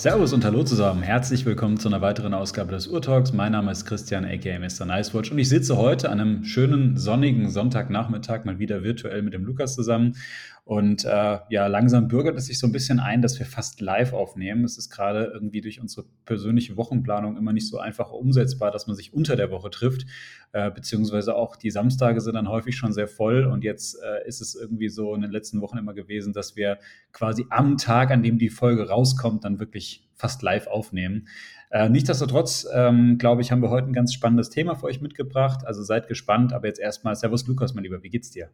Servus und hallo zusammen. Herzlich willkommen zu einer weiteren Ausgabe des Urtalks. Mein Name ist Christian, aka Mr. Nicewatch, und ich sitze heute an einem schönen sonnigen Sonntagnachmittag mal wieder virtuell mit dem Lukas zusammen. Und äh, ja, langsam bürgert es sich so ein bisschen ein, dass wir fast live aufnehmen. Es ist gerade irgendwie durch unsere persönliche Wochenplanung immer nicht so einfach umsetzbar, dass man sich unter der Woche trifft. Äh, beziehungsweise auch die Samstage sind dann häufig schon sehr voll. Und jetzt äh, ist es irgendwie so in den letzten Wochen immer gewesen, dass wir quasi am Tag, an dem die Folge rauskommt, dann wirklich fast live aufnehmen. Äh, nichtsdestotrotz, ähm, glaube ich, haben wir heute ein ganz spannendes Thema für euch mitgebracht. Also seid gespannt. Aber jetzt erstmal, Servus Lukas, mein Lieber, wie geht's dir?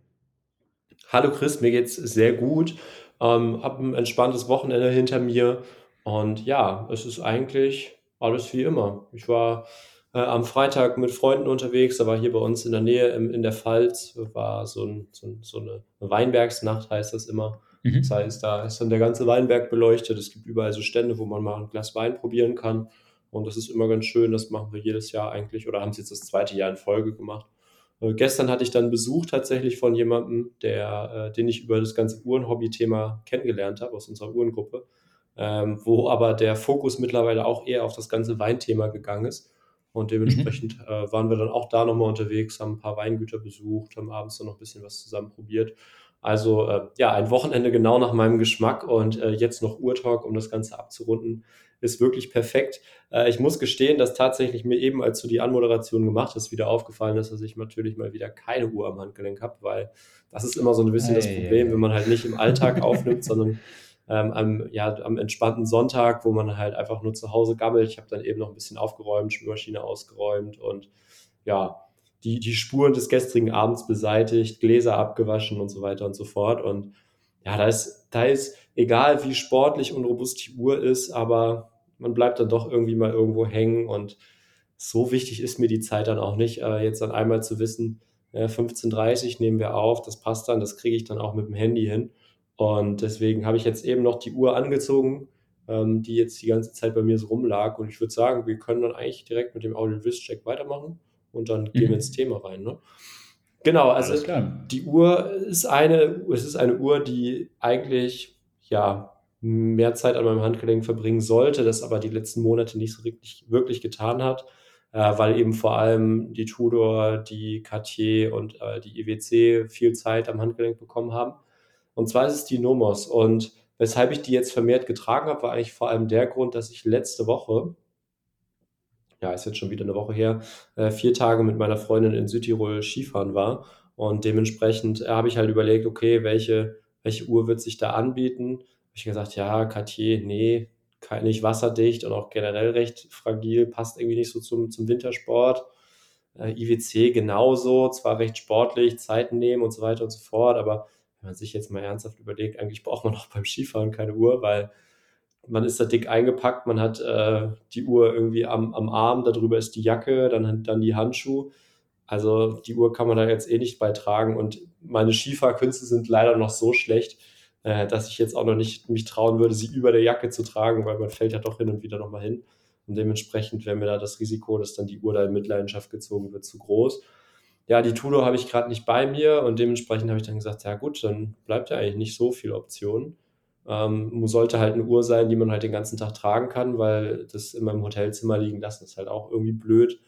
Hallo Chris, mir geht's sehr gut. Ähm, hab ein entspanntes Wochenende hinter mir und ja, es ist eigentlich alles wie immer. Ich war äh, am Freitag mit Freunden unterwegs, da war hier bei uns in der Nähe im, in der Pfalz, war so, ein, so, so eine Weinbergsnacht, heißt das immer. Mhm. Das heißt, da ist dann der ganze Weinberg beleuchtet. Es gibt überall so Stände, wo man mal ein Glas Wein probieren kann. Und das ist immer ganz schön. Das machen wir jedes Jahr eigentlich oder haben es jetzt das zweite Jahr in Folge gemacht. Äh, gestern hatte ich dann Besuch tatsächlich von jemandem, der, äh, den ich über das ganze Uhrenhobby-Thema kennengelernt habe aus unserer Uhrengruppe, ähm, wo aber der Fokus mittlerweile auch eher auf das ganze Weinthema gegangen ist. Und dementsprechend mhm. äh, waren wir dann auch da nochmal unterwegs, haben ein paar Weingüter besucht, haben abends dann noch ein bisschen was zusammen probiert. Also äh, ja, ein Wochenende genau nach meinem Geschmack und äh, jetzt noch Uhrtalk, um das Ganze abzurunden, ist wirklich perfekt. Äh, ich muss gestehen, dass tatsächlich mir eben, als du die Anmoderation gemacht hast, wieder aufgefallen ist, dass ich natürlich mal wieder keine Uhr am Handgelenk habe, weil das ist immer so ein bisschen hey, das Problem, hey. wenn man halt nicht im Alltag aufnimmt, sondern ähm, am, ja, am entspannten Sonntag, wo man halt einfach nur zu Hause gammelt. Ich habe dann eben noch ein bisschen aufgeräumt, Spülmaschine ausgeräumt und ja, die, die Spuren des gestrigen Abends beseitigt, Gläser abgewaschen und so weiter und so fort. Und ja, da ist, da ist, egal wie sportlich und robust die Uhr ist, aber man bleibt dann doch irgendwie mal irgendwo hängen und so wichtig ist mir die Zeit dann auch nicht, äh, jetzt dann einmal zu wissen, äh, 15.30 nehmen wir auf, das passt dann, das kriege ich dann auch mit dem Handy hin. Und deswegen habe ich jetzt eben noch die Uhr angezogen, ähm, die jetzt die ganze Zeit bei mir so rumlag. Und ich würde sagen, wir können dann eigentlich direkt mit dem Audio-Wrist-Check weitermachen und dann gehen wir mhm. ins Thema rein. Ne? Genau, also die Uhr ist eine, es ist eine Uhr, die eigentlich ja mehr Zeit an meinem Handgelenk verbringen sollte, das aber die letzten Monate nicht so wirklich, wirklich getan hat, äh, weil eben vor allem die Tudor, die Cartier und äh, die IWC viel Zeit am Handgelenk bekommen haben. Und zwar ist es die Nomos. Und weshalb ich die jetzt vermehrt getragen habe, war eigentlich vor allem der Grund, dass ich letzte Woche ja, ist jetzt schon wieder eine Woche her, äh, vier Tage mit meiner Freundin in Südtirol Skifahren war. Und dementsprechend äh, habe ich halt überlegt, okay, welche, welche Uhr wird sich da anbieten? Habe ich gesagt, ja, Cartier, nee, nicht wasserdicht und auch generell recht fragil, passt irgendwie nicht so zum, zum Wintersport. Äh, IWC genauso, zwar recht sportlich, Zeiten nehmen und so weiter und so fort, aber wenn man sich jetzt mal ernsthaft überlegt, eigentlich braucht man auch beim Skifahren keine Uhr, weil man ist da dick eingepackt, man hat äh, die Uhr irgendwie am, am Arm, darüber ist die Jacke, dann, dann die Handschuhe. Also die Uhr kann man da jetzt eh nicht beitragen und meine Skifahrkünste sind leider noch so schlecht, äh, dass ich jetzt auch noch nicht mich trauen würde, sie über der Jacke zu tragen, weil man fällt ja doch hin und wieder nochmal hin. Und dementsprechend wäre mir da das Risiko, dass dann die Uhr da in Mitleidenschaft gezogen wird, zu groß. Ja, die Tudor habe ich gerade nicht bei mir und dementsprechend habe ich dann gesagt, ja gut, dann bleibt ja eigentlich nicht so viel Optionen. Ähm, sollte halt eine Uhr sein, die man halt den ganzen Tag tragen kann, weil das immer im Hotelzimmer liegen lassen ist halt auch irgendwie blöd,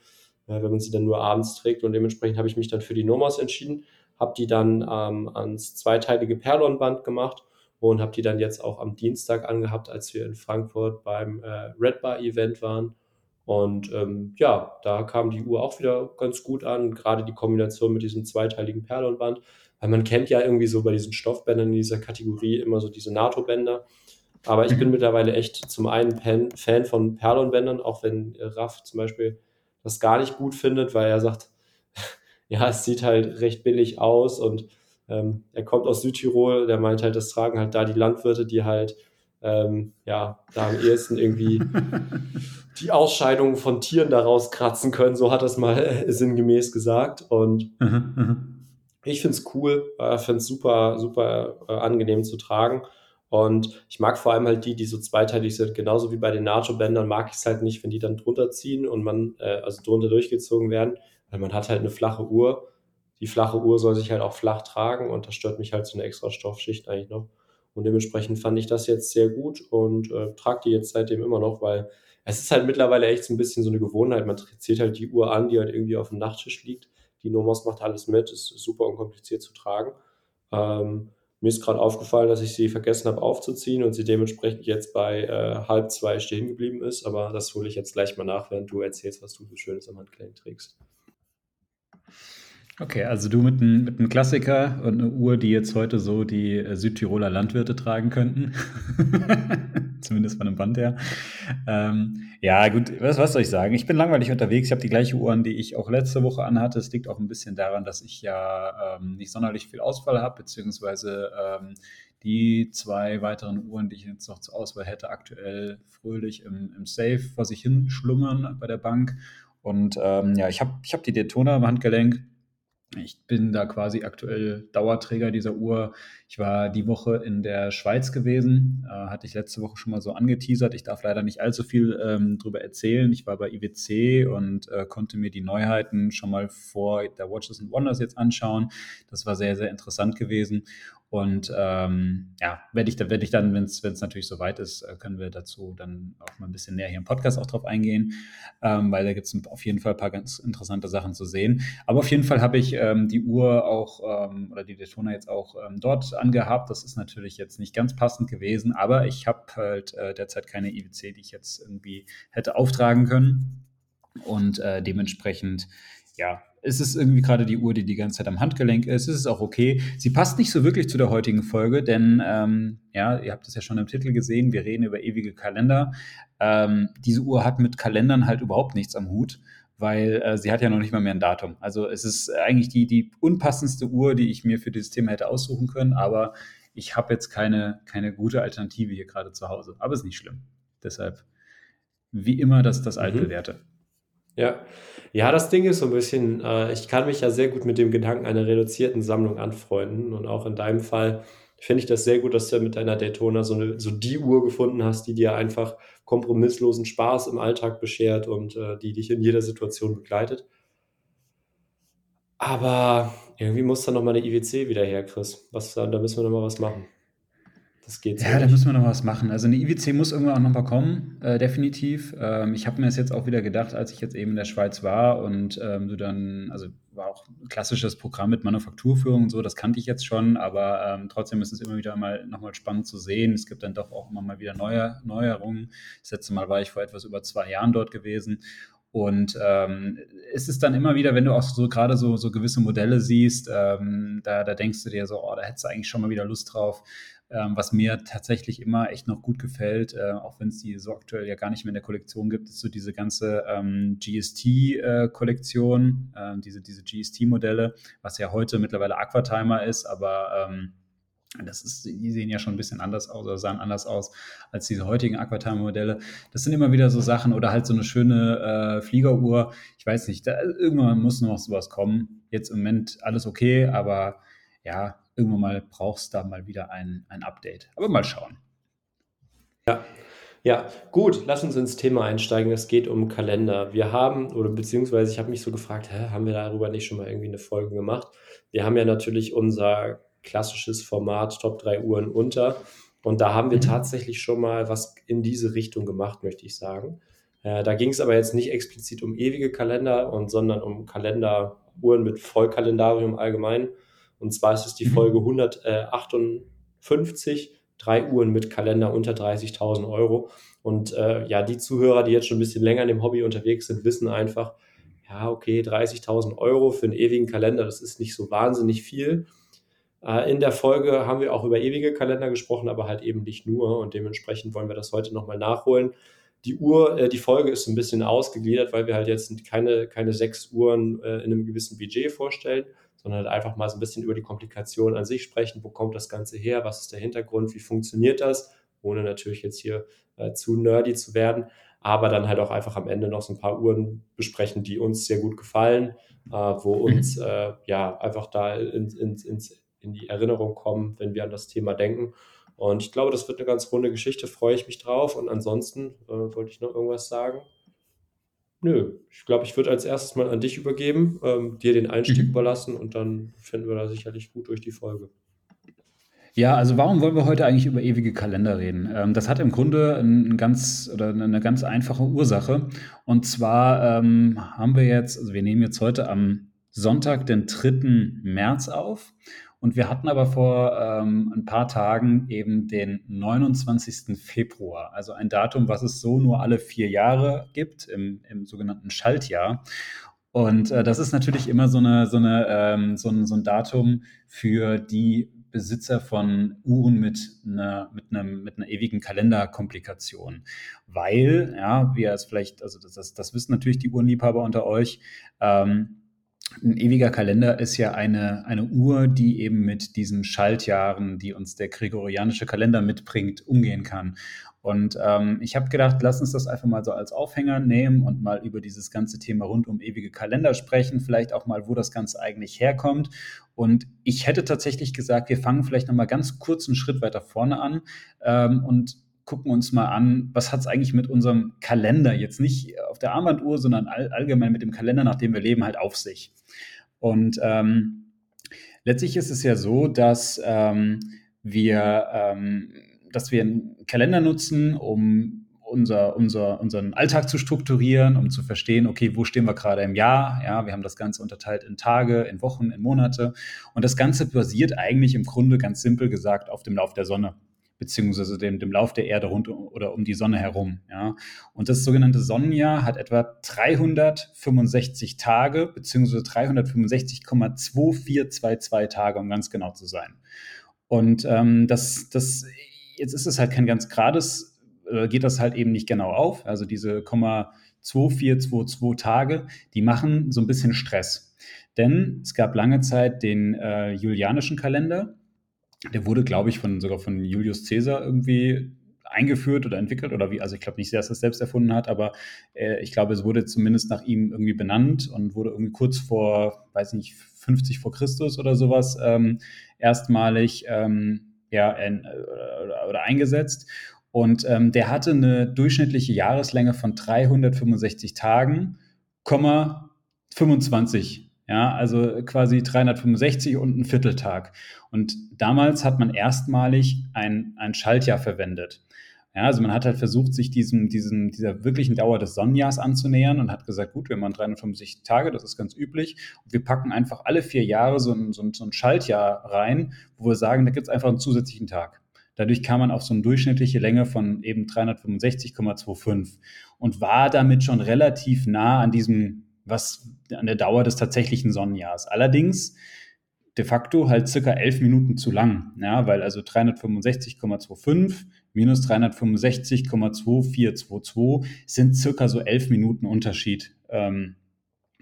äh, wenn man sie dann nur abends trägt. Und dementsprechend habe ich mich dann für die Nomos entschieden, habe die dann ähm, ans zweiteilige Perlon-Band gemacht und habe die dann jetzt auch am Dienstag angehabt, als wir in Frankfurt beim äh, Red Bar Event waren. Und ähm, ja, da kam die Uhr auch wieder ganz gut an, gerade die Kombination mit diesem zweiteiligen Perlon-Band weil man kennt ja irgendwie so bei diesen Stoffbändern in dieser Kategorie immer so diese NATO-Bänder. Aber ich bin mhm. mittlerweile echt zum einen Fan von Perlon-Bändern, auch wenn Raff zum Beispiel das gar nicht gut findet, weil er sagt, ja, es sieht halt recht billig aus und ähm, er kommt aus Südtirol, der meint halt, das tragen halt da die Landwirte, die halt ähm, ja, da am ehesten irgendwie die Ausscheidungen von Tieren daraus kratzen können, so hat er es mal sinngemäß gesagt. Und mhm, mhm. Ich finde es cool, äh, finde es super, super äh, angenehm zu tragen. Und ich mag vor allem halt die, die so zweiteilig sind. Genauso wie bei den NATO-Bändern mag ich es halt nicht, wenn die dann drunter ziehen und man, äh, also drunter durchgezogen werden, weil man hat halt eine flache Uhr. Die flache Uhr soll sich halt auch flach tragen und das stört mich halt so eine extra Stoffschicht eigentlich noch. Und dementsprechend fand ich das jetzt sehr gut und äh, trage die jetzt seitdem immer noch, weil es ist halt mittlerweile echt so ein bisschen so eine Gewohnheit. Man zählt halt die Uhr an, die halt irgendwie auf dem Nachttisch liegt. Die Nomos macht alles mit, ist super unkompliziert zu tragen. Ähm, mir ist gerade aufgefallen, dass ich sie vergessen habe aufzuziehen und sie dementsprechend jetzt bei äh, halb zwei stehen geblieben ist. Aber das hole ich jetzt gleich mal nach, während du erzählst, was du so Schönes am Handgelenk trägst. Okay, also du mit einem mit Klassiker und eine Uhr, die jetzt heute so die äh, Südtiroler Landwirte tragen könnten. Zumindest von dem Band her. Ähm, ja, gut, was, was soll ich sagen? Ich bin langweilig unterwegs. Ich habe die gleiche Uhren, die ich auch letzte Woche anhatte. Es liegt auch ein bisschen daran, dass ich ja ähm, nicht sonderlich viel Ausfall habe, beziehungsweise ähm, die zwei weiteren Uhren, die ich jetzt noch zur Auswahl hätte, aktuell fröhlich im, im Safe vor sich hin schlummern bei der Bank. Und ähm, ja, ich habe ich hab die Daytona am Handgelenk ich bin da quasi aktuell Dauerträger dieser Uhr. Ich war die Woche in der Schweiz gewesen, äh, hatte ich letzte Woche schon mal so angeteasert. Ich darf leider nicht allzu viel ähm, drüber erzählen. Ich war bei IWC und äh, konnte mir die Neuheiten schon mal vor der Watches and Wonders jetzt anschauen. Das war sehr, sehr interessant gewesen. Und ähm, ja, werde ich, da werde ich dann, wenn es natürlich soweit ist, äh, können wir dazu dann auch mal ein bisschen näher hier im Podcast auch drauf eingehen, ähm, weil da gibt es auf jeden Fall ein paar ganz interessante Sachen zu sehen. Aber auf jeden Fall habe ich ähm, die Uhr auch ähm, oder die Daytona jetzt auch ähm, dort angehabt. Das ist natürlich jetzt nicht ganz passend gewesen, aber ich habe halt äh, derzeit keine IWC, die ich jetzt irgendwie hätte auftragen können. Und äh, dementsprechend, ja, es ist irgendwie gerade die Uhr, die die ganze Zeit am Handgelenk ist. Es ist auch okay. Sie passt nicht so wirklich zu der heutigen Folge, denn ähm, ja, ihr habt es ja schon im Titel gesehen, wir reden über ewige Kalender. Ähm, diese Uhr hat mit Kalendern halt überhaupt nichts am Hut, weil äh, sie hat ja noch nicht mal mehr ein Datum. Also es ist eigentlich die, die unpassendste Uhr, die ich mir für dieses Thema hätte aussuchen können, aber ich habe jetzt keine, keine gute Alternative hier gerade zu Hause. Aber ist nicht schlimm. Deshalb, wie immer, das, das altbewährte. Mhm. Ja. Ja, das Ding ist so ein bisschen, äh, ich kann mich ja sehr gut mit dem Gedanken einer reduzierten Sammlung anfreunden. Und auch in deinem Fall finde ich das sehr gut, dass du mit deiner Daytona so, eine, so die Uhr gefunden hast, die dir einfach kompromisslosen Spaß im Alltag beschert und äh, die dich in jeder Situation begleitet. Aber irgendwie muss da nochmal eine IWC wieder her, Chris. Was, da müssen wir nochmal was machen. Das geht so Ja, da müssen wir noch was machen. Also eine IWC muss irgendwann auch noch mal kommen, äh, definitiv. Ähm, ich habe mir das jetzt auch wieder gedacht, als ich jetzt eben in der Schweiz war und ähm, du dann, also war auch ein klassisches Programm mit Manufakturführung und so, das kannte ich jetzt schon, aber ähm, trotzdem ist es immer wieder mal nochmal spannend zu sehen. Es gibt dann doch auch immer mal wieder neue Neuerungen. Das letzte Mal war ich vor etwas über zwei Jahren dort gewesen und ähm, es ist dann immer wieder, wenn du auch so gerade so, so gewisse Modelle siehst, ähm, da, da denkst du dir so, oh, da hättest du eigentlich schon mal wieder Lust drauf. Ähm, was mir tatsächlich immer echt noch gut gefällt, äh, auch wenn es die so aktuell ja gar nicht mehr in der Kollektion gibt, ist so diese ganze ähm, GST-Kollektion, äh, äh, diese, diese GST-Modelle, was ja heute mittlerweile Aquatimer ist, aber ähm, das ist, die sehen ja schon ein bisschen anders aus oder sahen anders aus als diese heutigen Aquatimer-Modelle. Das sind immer wieder so Sachen oder halt so eine schöne äh, Fliegeruhr. Ich weiß nicht, da, irgendwann muss noch sowas kommen. Jetzt im Moment alles okay, aber ja, irgendwann mal brauchst du da mal wieder ein, ein Update. Aber mal schauen. Ja. Ja, gut, lass uns ins Thema einsteigen. Es geht um Kalender. Wir haben, oder beziehungsweise ich habe mich so gefragt, hä, haben wir darüber nicht schon mal irgendwie eine Folge gemacht? Wir haben ja natürlich unser klassisches Format Top 3 Uhren unter. Und da haben wir mhm. tatsächlich schon mal was in diese Richtung gemacht, möchte ich sagen. Äh, da ging es aber jetzt nicht explizit um ewige Kalender, und, sondern um Kalenderuhren mit Vollkalendarium allgemein. Und zwar ist es die mhm. Folge 158, drei Uhren mit Kalender unter 30.000 Euro. Und äh, ja, die Zuhörer, die jetzt schon ein bisschen länger in dem Hobby unterwegs sind, wissen einfach, ja, okay, 30.000 Euro für einen ewigen Kalender, das ist nicht so wahnsinnig viel. Äh, in der Folge haben wir auch über ewige Kalender gesprochen, aber halt eben nicht nur. Und dementsprechend wollen wir das heute nochmal nachholen. Die Uhr, äh, die Folge ist ein bisschen ausgegliedert, weil wir halt jetzt keine, keine sechs Uhren äh, in einem gewissen Budget vorstellen, sondern halt einfach mal so ein bisschen über die Komplikation an sich sprechen. Wo kommt das Ganze her? Was ist der Hintergrund? Wie funktioniert das? Ohne natürlich jetzt hier äh, zu nerdy zu werden. Aber dann halt auch einfach am Ende noch so ein paar Uhren besprechen, die uns sehr gut gefallen, äh, wo mhm. uns äh, ja einfach da in, in, ins, in die Erinnerung kommen, wenn wir an das Thema denken. Und ich glaube, das wird eine ganz runde Geschichte, freue ich mich drauf. Und ansonsten äh, wollte ich noch irgendwas sagen. Nö, ich glaube, ich würde als erstes mal an dich übergeben, ähm, dir den Einstieg mhm. überlassen und dann finden wir da sicherlich gut durch die Folge. Ja, also warum wollen wir heute eigentlich über ewige Kalender reden? Ähm, das hat im Grunde ein ganz oder eine ganz einfache Ursache. Und zwar ähm, haben wir jetzt, also wir nehmen jetzt heute am Sonntag, den 3. März auf. Und wir hatten aber vor ähm, ein paar Tagen eben den 29. Februar, also ein Datum, was es so nur alle vier Jahre gibt, im, im sogenannten Schaltjahr. Und äh, das ist natürlich immer so, eine, so, eine, ähm, so, ein, so ein Datum für die Besitzer von Uhren mit einer, mit einem, mit einer ewigen Kalenderkomplikation. Weil, ja, wie es vielleicht, also das, das, das wissen natürlich die Uhrenliebhaber unter euch, ähm, ein ewiger Kalender ist ja eine, eine Uhr, die eben mit diesen Schaltjahren, die uns der gregorianische Kalender mitbringt, umgehen kann. Und ähm, ich habe gedacht, lass uns das einfach mal so als Aufhänger nehmen und mal über dieses ganze Thema rund um ewige Kalender sprechen, vielleicht auch mal, wo das Ganze eigentlich herkommt. Und ich hätte tatsächlich gesagt, wir fangen vielleicht noch mal ganz kurz einen Schritt weiter vorne an ähm, und gucken uns mal an, was hat es eigentlich mit unserem Kalender, jetzt nicht auf der Armbanduhr, sondern all, allgemein mit dem Kalender, nach dem wir leben, halt auf sich. Und ähm, letztlich ist es ja so, dass ähm, wir, ähm, dass wir einen Kalender nutzen, um unser, unser, unseren Alltag zu strukturieren, um zu verstehen, okay, wo stehen wir gerade im Jahr? Ja, wir haben das Ganze unterteilt in Tage, in Wochen, in Monate. Und das Ganze basiert eigentlich im Grunde ganz simpel gesagt auf dem Lauf der Sonne beziehungsweise dem, dem Lauf der Erde rund oder um die Sonne herum. Ja. Und das sogenannte Sonnenjahr hat etwa 365 Tage, beziehungsweise 365,2422 Tage, um ganz genau zu sein. Und ähm, das, das, jetzt ist es halt kein ganz gerades, äh, geht das halt eben nicht genau auf. Also diese 2422 Tage, die machen so ein bisschen Stress. Denn es gab lange Zeit den äh, julianischen Kalender, der wurde, glaube ich, von, sogar von Julius Caesar irgendwie eingeführt oder entwickelt oder wie, also ich glaube nicht, dass er es selbst erfunden hat, aber äh, ich glaube, es wurde zumindest nach ihm irgendwie benannt und wurde irgendwie kurz vor, weiß nicht, 50 vor Christus oder sowas ähm, erstmalig ähm, ja, in, oder, oder, eingesetzt. Und ähm, der hatte eine durchschnittliche Jahreslänge von 365 Tagen, 25 ja, also quasi 365 und ein Vierteltag. Und damals hat man erstmalig ein, ein Schaltjahr verwendet. Ja, also man hat halt versucht, sich diesem, diesem, dieser wirklichen Dauer des Sonnenjahrs anzunähern und hat gesagt, gut, wir machen 365 Tage, das ist ganz üblich. Und wir packen einfach alle vier Jahre so ein, so ein, so ein Schaltjahr rein, wo wir sagen, da gibt es einfach einen zusätzlichen Tag. Dadurch kam man auf so eine durchschnittliche Länge von eben 365,25 und war damit schon relativ nah an diesem was an der Dauer des tatsächlichen Sonnenjahres. Allerdings de facto halt circa elf Minuten zu lang, ja, weil also 365,25 minus 365,2422 sind circa so elf Minuten Unterschied, ähm,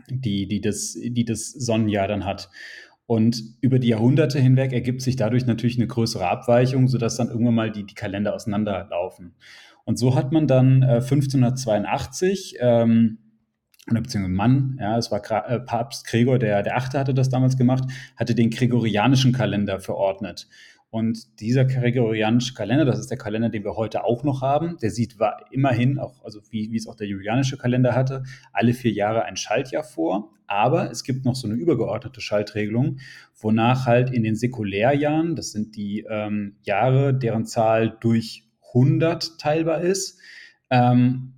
die, die, das, die das Sonnenjahr dann hat. Und über die Jahrhunderte hinweg ergibt sich dadurch natürlich eine größere Abweichung, sodass dann irgendwann mal die, die Kalender auseinanderlaufen. Und so hat man dann äh, 1582 ähm, oder beziehungsweise Mann, ja, es war äh, Papst Gregor, der, der Achte hatte das damals gemacht, hatte den gregorianischen Kalender verordnet. Und dieser gregorianische Kalender, das ist der Kalender, den wir heute auch noch haben, der sieht war immerhin, auch, also wie, wie es auch der julianische Kalender hatte, alle vier Jahre ein Schaltjahr vor. Aber es gibt noch so eine übergeordnete Schaltregelung, wonach halt in den Säkulärjahren, das sind die ähm, Jahre, deren Zahl durch 100 teilbar ist, ähm,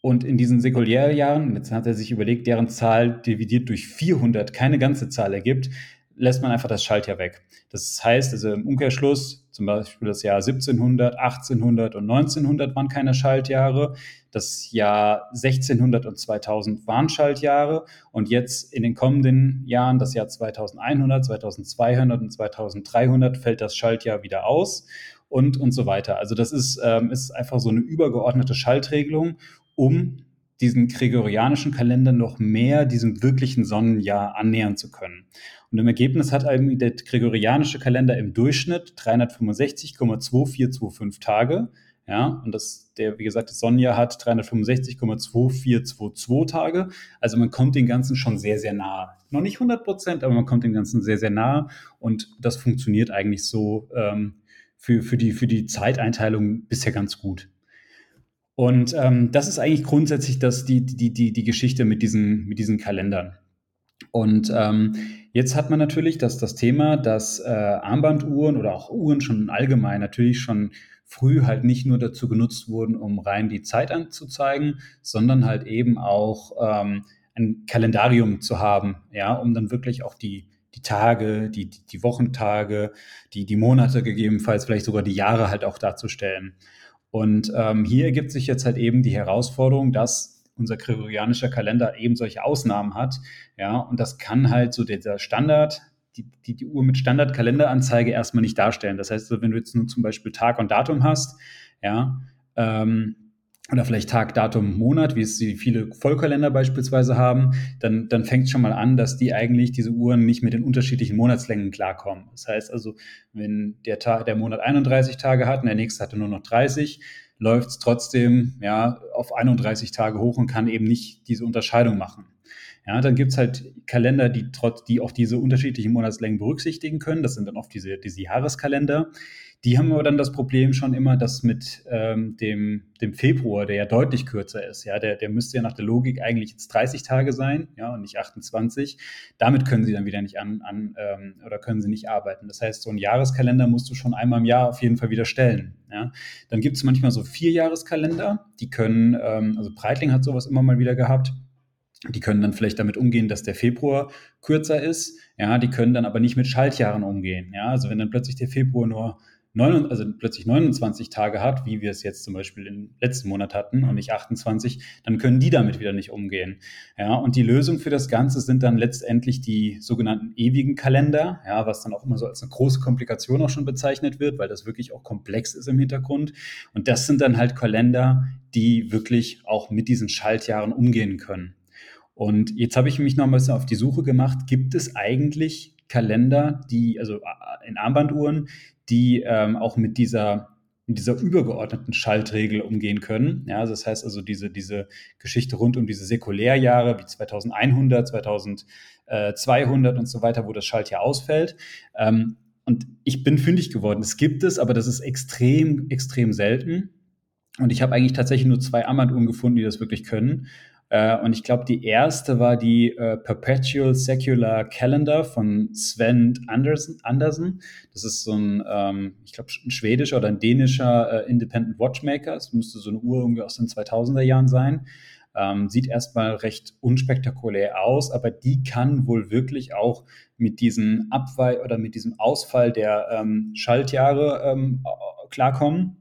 und in diesen Säkulärjahren, jetzt hat er sich überlegt, deren Zahl dividiert durch 400 keine ganze Zahl ergibt, lässt man einfach das Schaltjahr weg. Das heißt, also im Umkehrschluss, zum Beispiel das Jahr 1700, 1800 und 1900 waren keine Schaltjahre. Das Jahr 1600 und 2000 waren Schaltjahre. Und jetzt in den kommenden Jahren, das Jahr 2100, 2200 und 2300, fällt das Schaltjahr wieder aus und, und so weiter. Also das ist, ähm, ist einfach so eine übergeordnete Schaltregelung um diesen gregorianischen Kalender noch mehr diesem wirklichen Sonnenjahr annähern zu können. Und im Ergebnis hat der gregorianische Kalender im Durchschnitt 365,2425 Tage. Ja, und das, der, wie gesagt, das Sonnenjahr hat 365,2422 Tage. Also man kommt dem Ganzen schon sehr, sehr nahe. Noch nicht 100 Prozent, aber man kommt dem Ganzen sehr, sehr nahe. Und das funktioniert eigentlich so ähm, für, für, die, für die Zeiteinteilung bisher ganz gut. Und ähm, das ist eigentlich grundsätzlich das, die, die, die, die Geschichte mit diesen, mit diesen Kalendern. Und ähm, jetzt hat man natürlich das, das Thema, dass äh, Armbanduhren oder auch Uhren schon allgemein natürlich schon früh halt nicht nur dazu genutzt wurden, um rein die Zeit anzuzeigen, sondern halt eben auch ähm, ein Kalendarium zu haben, ja, um dann wirklich auch die, die Tage, die, die Wochentage, die, die Monate gegebenenfalls, vielleicht sogar die Jahre halt auch darzustellen. Und ähm, hier ergibt sich jetzt halt eben die Herausforderung, dass unser gregorianischer Kalender eben solche Ausnahmen hat. Ja, und das kann halt so dieser Standard, die, die, die Uhr mit Standardkalenderanzeige erstmal nicht darstellen. Das heißt, wenn du jetzt nur zum Beispiel Tag und Datum hast, ja, ähm, oder vielleicht Tag, Datum, Monat, wie es die viele Vollkalender beispielsweise haben, dann, dann fängt es schon mal an, dass die eigentlich diese Uhren nicht mit den unterschiedlichen Monatslängen klarkommen. Das heißt also, wenn der Tag, der Monat 31 Tage hat und der nächste hatte nur noch 30, läuft es trotzdem ja, auf 31 Tage hoch und kann eben nicht diese Unterscheidung machen. Ja, dann gibt es halt Kalender, die, trotz, die auch diese unterschiedlichen Monatslängen berücksichtigen können. Das sind dann oft diese, diese Jahreskalender. Die haben aber dann das Problem schon immer, dass mit ähm, dem, dem Februar, der ja deutlich kürzer ist, ja, der, der müsste ja nach der Logik eigentlich jetzt 30 Tage sein, ja, und nicht 28. Damit können sie dann wieder nicht an, an ähm, oder können sie nicht arbeiten. Das heißt, so ein Jahreskalender musst du schon einmal im Jahr auf jeden Fall wieder stellen. Ja. Dann gibt es manchmal so Vierjahreskalender, die können, ähm, also Breitling hat sowas immer mal wieder gehabt. Die können dann vielleicht damit umgehen, dass der Februar kürzer ist. Ja, die können dann aber nicht mit Schaltjahren umgehen. Ja, also wenn dann plötzlich der Februar nur 9, also plötzlich 29 Tage hat, wie wir es jetzt zum Beispiel im letzten Monat hatten und nicht 28, dann können die damit wieder nicht umgehen. Ja, und die Lösung für das Ganze sind dann letztendlich die sogenannten ewigen Kalender, ja, was dann auch immer so als eine große Komplikation auch schon bezeichnet wird, weil das wirklich auch komplex ist im Hintergrund. Und das sind dann halt Kalender, die wirklich auch mit diesen Schaltjahren umgehen können. Und jetzt habe ich mich noch ein bisschen auf die Suche gemacht. Gibt es eigentlich Kalender, die, also in Armbanduhren, die ähm, auch mit dieser, mit dieser übergeordneten Schaltregel umgehen können. Ja, also das heißt also diese, diese Geschichte rund um diese Säkulärjahre wie 2100, 2200 und so weiter, wo das Schaltjahr ausfällt. Ähm, und ich bin fündig geworden. Es gibt es, aber das ist extrem, extrem selten. Und ich habe eigentlich tatsächlich nur zwei Armbanduhren gefunden, die das wirklich können. Äh, und ich glaube, die erste war die äh, Perpetual Secular Calendar von Sven Andersen. Andersen. Das ist so ein, ähm, ich glaube, ein schwedischer oder ein dänischer äh, Independent Watchmaker. Es müsste so eine Uhr irgendwie aus den 2000er Jahren sein. Ähm, sieht erstmal recht unspektakulär aus, aber die kann wohl wirklich auch mit diesem Abweih oder mit diesem Ausfall der ähm, Schaltjahre ähm, klarkommen.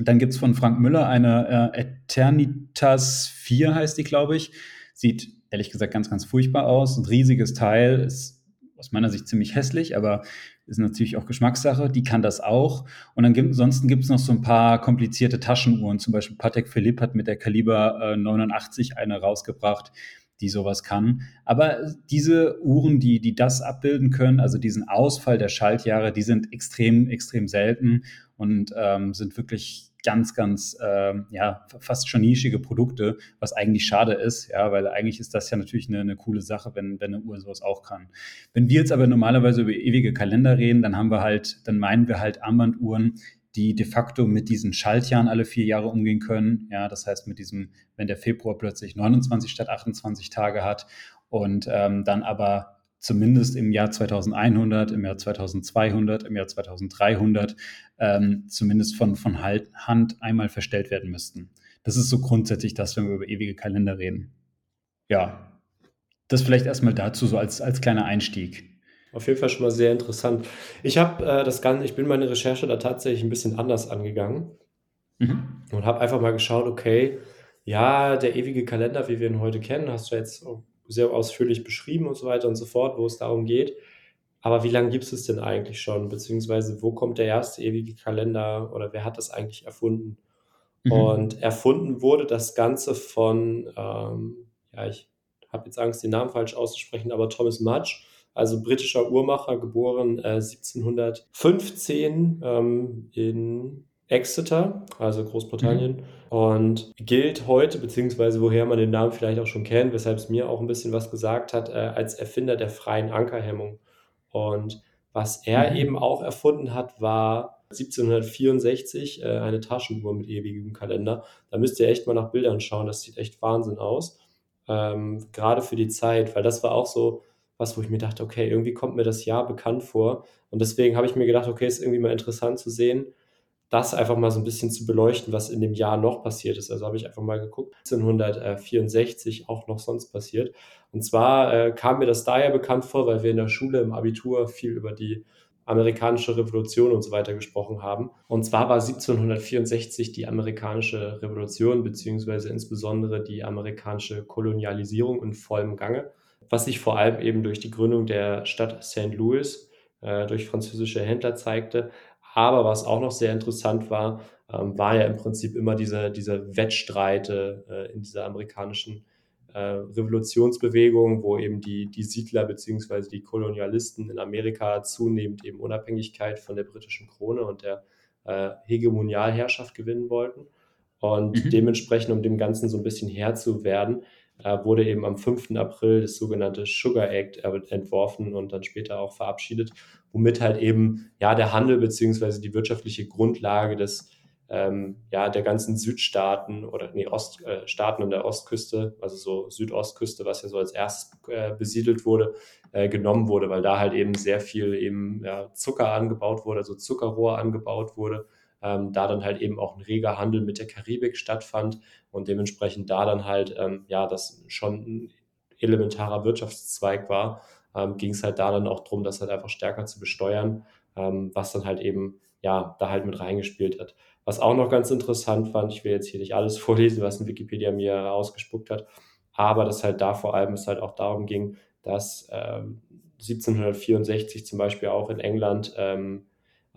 Dann gibt es von Frank Müller eine äh, Eternitas 4, heißt die, glaube ich. Sieht ehrlich gesagt ganz, ganz furchtbar aus. Ein riesiges Teil, ist aus meiner Sicht ziemlich hässlich, aber ist natürlich auch Geschmackssache. Die kann das auch. Und dann gibt, ansonsten gibt es noch so ein paar komplizierte Taschenuhren. Zum Beispiel Patek Philippe hat mit der Kaliber äh, 89 eine rausgebracht, die sowas kann. Aber diese Uhren, die, die das abbilden können, also diesen Ausfall der Schaltjahre, die sind extrem, extrem selten und ähm, sind wirklich ganz, ganz, ähm, ja, fast schon nischige Produkte, was eigentlich schade ist, ja, weil eigentlich ist das ja natürlich eine, eine coole Sache, wenn, wenn eine Uhr sowas auch kann. Wenn wir jetzt aber normalerweise über ewige Kalender reden, dann haben wir halt, dann meinen wir halt Armbanduhren, die de facto mit diesen Schaltjahren alle vier Jahre umgehen können. Ja, das heißt mit diesem, wenn der Februar plötzlich 29 statt 28 Tage hat und ähm, dann aber zumindest im Jahr 2100, im Jahr 2200, im Jahr 2300 ähm, zumindest von, von Hand einmal verstellt werden müssten. Das ist so grundsätzlich das, wenn wir über ewige Kalender reden. Ja, das vielleicht erstmal dazu, so als, als kleiner Einstieg. Auf jeden Fall schon mal sehr interessant. Ich habe äh, das Ganze, ich bin meine Recherche da tatsächlich ein bisschen anders angegangen mhm. und habe einfach mal geschaut, okay, ja, der ewige Kalender, wie wir ihn heute kennen, hast du jetzt sehr ausführlich beschrieben und so weiter und so fort, wo es darum geht. Aber wie lange gibt es denn eigentlich schon? Beziehungsweise wo kommt der erste ewige Kalender oder wer hat das eigentlich erfunden? Mhm. Und erfunden wurde das Ganze von, ähm, ja, ich habe jetzt Angst, den Namen falsch auszusprechen, aber Thomas Mudge, also britischer Uhrmacher, geboren äh, 1715 ähm, in Exeter, also Großbritannien, mhm. und gilt heute, beziehungsweise woher man den Namen vielleicht auch schon kennt, weshalb es mir auch ein bisschen was gesagt hat, äh, als Erfinder der freien Ankerhemmung. Und was er mhm. eben auch erfunden hat, war 1764 äh, eine Taschenuhr mit ewigem Kalender. Da müsst ihr echt mal nach Bildern schauen, das sieht echt Wahnsinn aus. Ähm, gerade für die Zeit, weil das war auch so was, wo ich mir dachte, okay, irgendwie kommt mir das Jahr bekannt vor. Und deswegen habe ich mir gedacht, okay, ist irgendwie mal interessant zu sehen, das einfach mal so ein bisschen zu beleuchten, was in dem Jahr noch passiert ist. Also habe ich einfach mal geguckt, 1964 auch noch sonst passiert. Und zwar äh, kam mir das daher bekannt vor, weil wir in der Schule im Abitur viel über die amerikanische Revolution und so weiter gesprochen haben. Und zwar war 1764 die amerikanische Revolution beziehungsweise insbesondere die amerikanische Kolonialisierung in vollem Gange, was sich vor allem eben durch die Gründung der Stadt St. Louis äh, durch französische Händler zeigte, aber was auch noch sehr interessant war, ähm, war ja im Prinzip immer diese, diese Wettstreite äh, in dieser amerikanischen äh, Revolutionsbewegung, wo eben die, die Siedler bzw. die Kolonialisten in Amerika zunehmend eben Unabhängigkeit von der britischen Krone und der äh, Hegemonialherrschaft gewinnen wollten. Und mhm. dementsprechend, um dem Ganzen so ein bisschen Herr zu werden, wurde eben am 5. April das sogenannte Sugar Act entworfen und dann später auch verabschiedet, womit halt eben ja der Handel beziehungsweise die wirtschaftliche Grundlage des ähm, ja der ganzen Südstaaten oder nee Oststaaten äh, an der Ostküste, also so Südostküste, was ja so als erstes äh, besiedelt wurde, äh, genommen wurde, weil da halt eben sehr viel eben ja, Zucker angebaut wurde, also Zuckerrohr angebaut wurde. Ähm, da dann halt eben auch ein reger Handel mit der Karibik stattfand und dementsprechend da dann halt, ähm, ja, das schon ein elementarer Wirtschaftszweig war, ähm, ging es halt da dann auch darum, das halt einfach stärker zu besteuern, ähm, was dann halt eben, ja, da halt mit reingespielt hat. Was auch noch ganz interessant fand, ich will jetzt hier nicht alles vorlesen, was in Wikipedia mir ausgespuckt hat, aber dass halt da vor allem es halt auch darum ging, dass ähm, 1764 zum Beispiel auch in England ähm,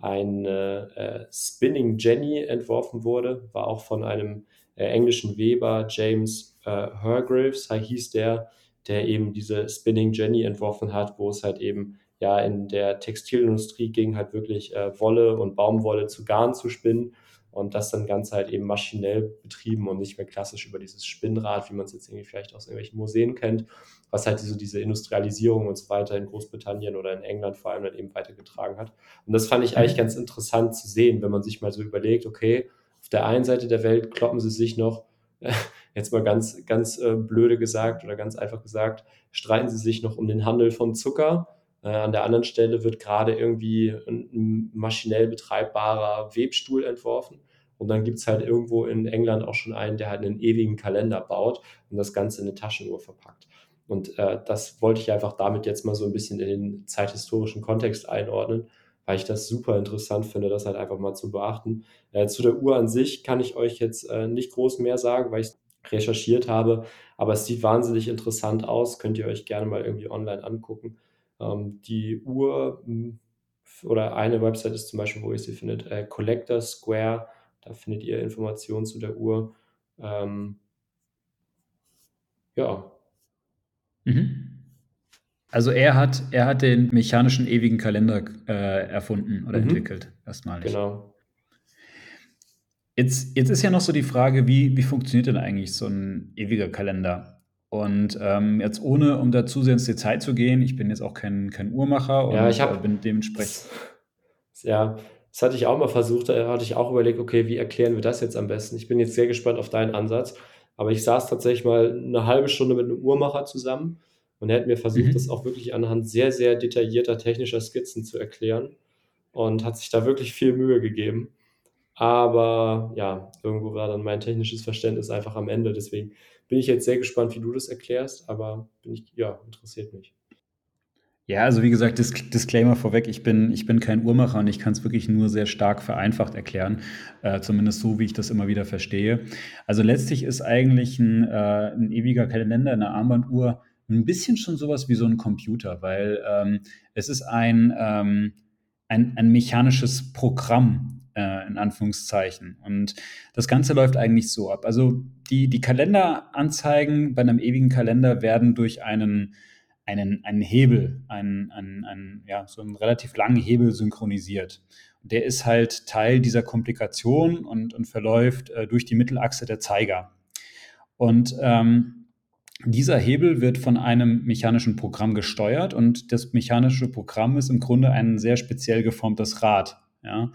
eine äh, Spinning Jenny entworfen wurde, war auch von einem äh, englischen Weber, James äh, Hergreaves, hieß der, der eben diese Spinning Jenny entworfen hat, wo es halt eben ja in der Textilindustrie ging, halt wirklich äh, Wolle und Baumwolle zu Garn zu spinnen und das dann ganz halt eben maschinell betrieben und nicht mehr klassisch über dieses Spinnrad, wie man es jetzt irgendwie vielleicht aus irgendwelchen Museen kennt, was halt diese, diese Industrialisierung und so weiter in Großbritannien oder in England vor allem dann eben weitergetragen hat. Und das fand ich eigentlich mhm. ganz interessant zu sehen, wenn man sich mal so überlegt, okay, auf der einen Seite der Welt kloppen sie sich noch jetzt mal ganz, ganz äh, blöde gesagt oder ganz einfach gesagt, streiten sie sich noch um den Handel von Zucker. Äh, an der anderen Stelle wird gerade irgendwie ein, maschinell betreibbarer Webstuhl entworfen. Und dann gibt es halt irgendwo in England auch schon einen, der halt einen ewigen Kalender baut und das Ganze in eine Taschenuhr verpackt. Und äh, das wollte ich einfach damit jetzt mal so ein bisschen in den zeithistorischen Kontext einordnen, weil ich das super interessant finde, das halt einfach mal zu beachten. Äh, zu der Uhr an sich kann ich euch jetzt äh, nicht groß mehr sagen, weil ich recherchiert habe, aber es sieht wahnsinnig interessant aus, könnt ihr euch gerne mal irgendwie online angucken. Ähm, die Uhr hm, oder eine Website ist zum Beispiel, wo ihr sie findet, äh, Collector Square, da findet ihr Informationen zu der Uhr. Ähm, ja. Mhm. Also er hat, er hat den mechanischen ewigen Kalender äh, erfunden oder mhm. entwickelt, erstmalig. Genau. Jetzt, jetzt ist ja noch so die Frage, wie, wie funktioniert denn eigentlich so ein ewiger Kalender? Und ähm, jetzt ohne, um da zu sehr ins Detail zu gehen, ich bin jetzt auch kein, kein Uhrmacher und ja, ich hab, äh, bin dementsprechend. Ja, das hatte ich auch mal versucht, da hatte ich auch überlegt, okay, wie erklären wir das jetzt am besten? Ich bin jetzt sehr gespannt auf deinen Ansatz, aber ich saß tatsächlich mal eine halbe Stunde mit einem Uhrmacher zusammen und er hat mir versucht, mhm. das auch wirklich anhand sehr, sehr detaillierter technischer Skizzen zu erklären und hat sich da wirklich viel Mühe gegeben. Aber ja, irgendwo war dann mein technisches Verständnis einfach am Ende. Deswegen bin ich jetzt sehr gespannt, wie du das erklärst, aber bin ich, ja, interessiert mich. Ja, also wie gesagt, Dis Disclaimer vorweg, ich bin, ich bin kein Uhrmacher und ich kann es wirklich nur sehr stark vereinfacht erklären, äh, zumindest so, wie ich das immer wieder verstehe. Also letztlich ist eigentlich ein, äh, ein ewiger Kalender, eine Armbanduhr, ein bisschen schon sowas wie so ein Computer, weil ähm, es ist ein, ähm, ein, ein mechanisches Programm, äh, in Anführungszeichen. Und das Ganze läuft eigentlich so ab. Also die, die Kalenderanzeigen bei einem ewigen Kalender werden durch einen, einen, einen Hebel, einen, einen, einen, ja, so einen relativ langen Hebel synchronisiert. Der ist halt Teil dieser Komplikation und, und verläuft äh, durch die Mittelachse der Zeiger. Und ähm, dieser Hebel wird von einem mechanischen Programm gesteuert und das mechanische Programm ist im Grunde ein sehr speziell geformtes Rad. Ja?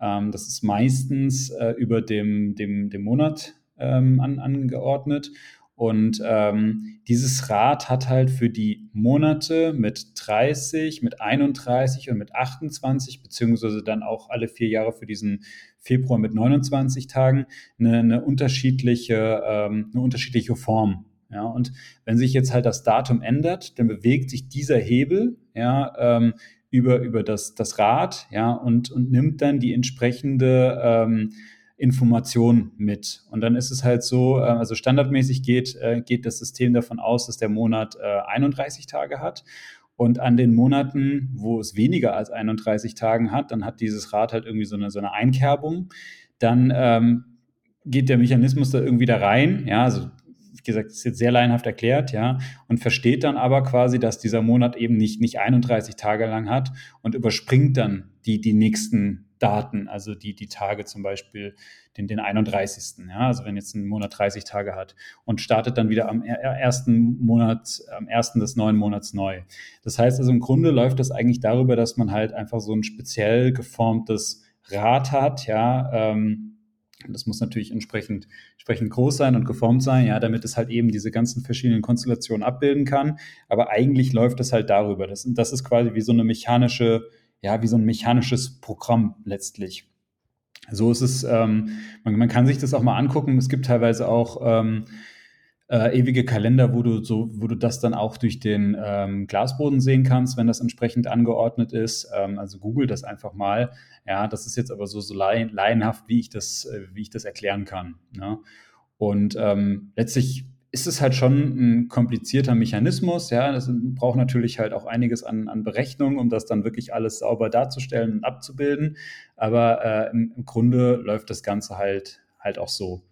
Ähm, das ist meistens äh, über dem, dem, dem Monat ähm, an, angeordnet Und ähm, dieses Rad hat halt für die Monate mit 30, mit 31 und mit 28, beziehungsweise dann auch alle vier Jahre für diesen Februar mit 29 Tagen, eine, eine unterschiedliche, ähm, eine unterschiedliche Form. Ja, und wenn sich jetzt halt das Datum ändert, dann bewegt sich dieser Hebel ja, ähm, über, über das, das Rad ja, und, und nimmt dann die entsprechende ähm, Information mit. Und dann ist es halt so, äh, also standardmäßig geht, äh, geht das System davon aus, dass der Monat äh, 31 Tage hat. Und an den Monaten, wo es weniger als 31 Tagen hat, dann hat dieses Rad halt irgendwie so eine, so eine Einkerbung. Dann ähm, geht der Mechanismus da irgendwie da rein. Ja, also wie gesagt, ist jetzt sehr laienhaft erklärt, ja, und versteht dann aber quasi, dass dieser Monat eben nicht, nicht 31 Tage lang hat und überspringt dann die, die nächsten Daten, also die, die Tage zum Beispiel, den, den 31. Ja, also wenn jetzt ein Monat 30 Tage hat und startet dann wieder am ersten Monat, am ersten des neuen Monats neu. Das heißt also im Grunde läuft das eigentlich darüber, dass man halt einfach so ein speziell geformtes Rad hat, ja, ähm, das muss natürlich entsprechend, entsprechend groß sein und geformt sein, ja, damit es halt eben diese ganzen verschiedenen Konstellationen abbilden kann. Aber eigentlich läuft es halt darüber. Das, das ist quasi wie so eine mechanische ja, wie so ein mechanisches Programm letztlich. So ist es, ähm, man, man, kann sich das auch mal angucken. Es gibt teilweise auch ähm, äh, ewige Kalender, wo du so, wo du das dann auch durch den ähm, Glasboden sehen kannst, wenn das entsprechend angeordnet ist. Ähm, also google das einfach mal. Ja, das ist jetzt aber so, so laienhaft, wie ich das, äh, wie ich das erklären kann. Ne? Und ähm, letztlich ist es halt schon ein komplizierter Mechanismus. Ja, das braucht natürlich halt auch einiges an, an Berechnungen, um das dann wirklich alles sauber darzustellen und abzubilden. Aber äh, im, im, Grunde läuft das Ganze halt, halt auch so.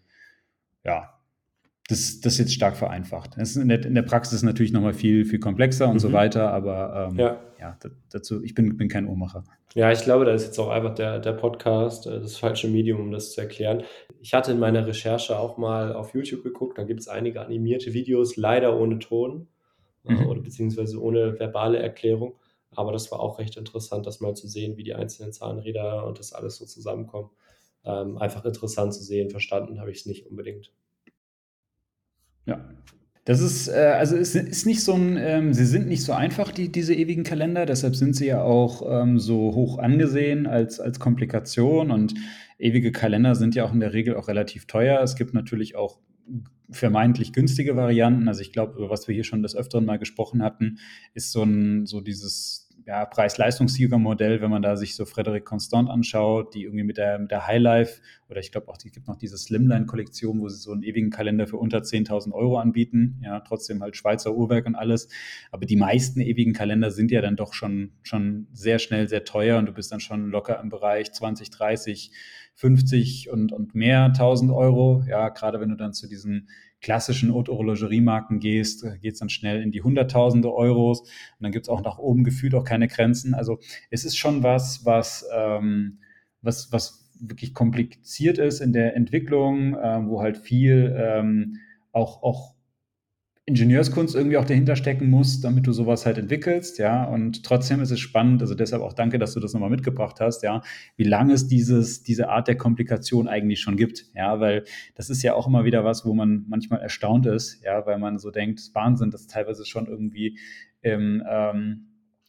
Ja, das, das ist jetzt stark vereinfacht. Das ist in, der, in der Praxis natürlich nochmal viel, viel komplexer und mhm. so weiter, aber ähm, ja. ja, dazu, ich bin, bin kein Uhrmacher. Ja, ich glaube, da ist jetzt auch einfach der, der Podcast äh, das falsche Medium, um das zu erklären. Ich hatte in meiner Recherche auch mal auf YouTube geguckt, da gibt es einige animierte Videos, leider ohne Ton äh, mhm. oder beziehungsweise ohne verbale Erklärung. Aber das war auch recht interessant, das mal zu sehen, wie die einzelnen Zahnräder und das alles so zusammenkommen. Ähm, einfach interessant zu sehen, verstanden habe ich es nicht unbedingt. Ja. Das ist, äh, also es ist nicht so ein, ähm, sie sind nicht so einfach, die, diese ewigen Kalender, deshalb sind sie ja auch ähm, so hoch angesehen als, als Komplikation und ewige Kalender sind ja auch in der Regel auch relativ teuer. Es gibt natürlich auch vermeintlich günstige Varianten. Also ich glaube, über was wir hier schon des Öfteren mal gesprochen hatten, ist so ein, so dieses ja, Preis-Leistungssieger-Modell, wenn man da sich so Frederic Constant anschaut, die irgendwie mit der, mit der Highlife oder ich glaube auch, die gibt noch diese Slimline-Kollektion, wo sie so einen ewigen Kalender für unter 10.000 Euro anbieten. Ja, trotzdem halt Schweizer Uhrwerk und alles. Aber die meisten ewigen Kalender sind ja dann doch schon, schon sehr schnell sehr teuer und du bist dann schon locker im Bereich 20, 30, 50 und, und mehr 1000 Euro. Ja, gerade wenn du dann zu diesen klassischen Haute-Horlogerie-Marken gehst, äh, geht es dann schnell in die Hunderttausende Euros. Und dann gibt es auch nach oben gefühlt auch keine Grenzen. Also es ist schon was, was, ähm, was, was wirklich kompliziert ist in der Entwicklung, äh, wo halt viel ähm, auch, auch Ingenieurskunst irgendwie auch dahinter stecken muss, damit du sowas halt entwickelst, ja. Und trotzdem ist es spannend, also deshalb auch danke, dass du das nochmal mitgebracht hast, ja, wie lange es dieses, diese Art der Komplikation eigentlich schon gibt, ja, weil das ist ja auch immer wieder was, wo man manchmal erstaunt ist, ja, weil man so denkt, Wahnsinn, das teilweise schon irgendwie im, ähm,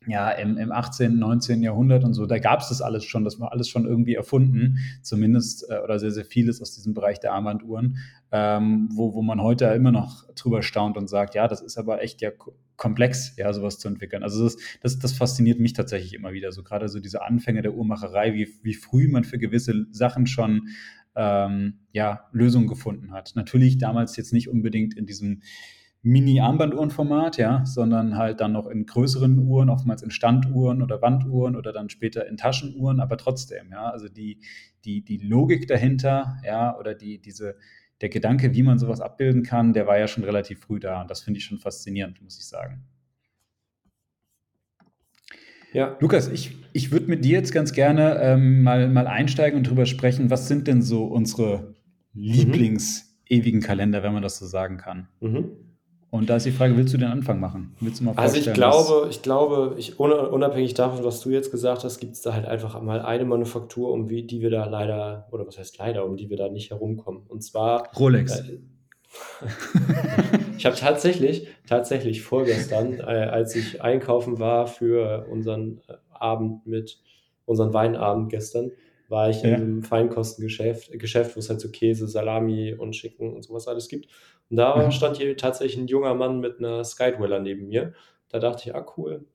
ja, im, im 18., 19. Jahrhundert und so, da gab es das alles schon, das war alles schon irgendwie erfunden, zumindest äh, oder sehr, sehr vieles aus diesem Bereich der Armbanduhren, ähm, wo, wo man heute immer noch drüber staunt und sagt, ja, das ist aber echt ja komplex, ja, sowas zu entwickeln. Also das, das, das fasziniert mich tatsächlich immer wieder, so gerade so diese Anfänge der Uhrmacherei, wie, wie früh man für gewisse Sachen schon ähm, ja, Lösungen gefunden hat. Natürlich damals jetzt nicht unbedingt in diesem Mini-Armbanduhrenformat, ja, sondern halt dann noch in größeren Uhren, oftmals in Standuhren oder Wanduhren oder dann später in Taschenuhren, aber trotzdem, ja, also die, die, die Logik dahinter, ja, oder die, diese, der Gedanke, wie man sowas abbilden kann, der war ja schon relativ früh da und das finde ich schon faszinierend, muss ich sagen. Ja. Lukas, ich, ich würde mit dir jetzt ganz gerne ähm, mal, mal einsteigen und drüber sprechen, was sind denn so unsere mhm. Lieblings-ewigen Kalender, wenn man das so sagen kann? Mhm. Und da ist die Frage, willst du den Anfang machen? Willst du mal also ich glaube, ich glaube, ich, unabhängig davon, was du jetzt gesagt hast, gibt es da halt einfach mal eine Manufaktur, um wie, die wir da leider, oder was heißt leider, um die wir da nicht herumkommen. Und zwar Rolex. Äh, Ich habe tatsächlich, tatsächlich vorgestern, äh, als ich einkaufen war für unseren Abend mit unseren Weinabend gestern, war ich in Ja. einem Feinkostengeschäft, Geschäft, wo es halt so Käse, Salami und Chicken und sowas alles gibt. Und da Mhm. stand hier tatsächlich ein junger Mann mit einer Skydweller neben mir. Da dachte ich, ah cool,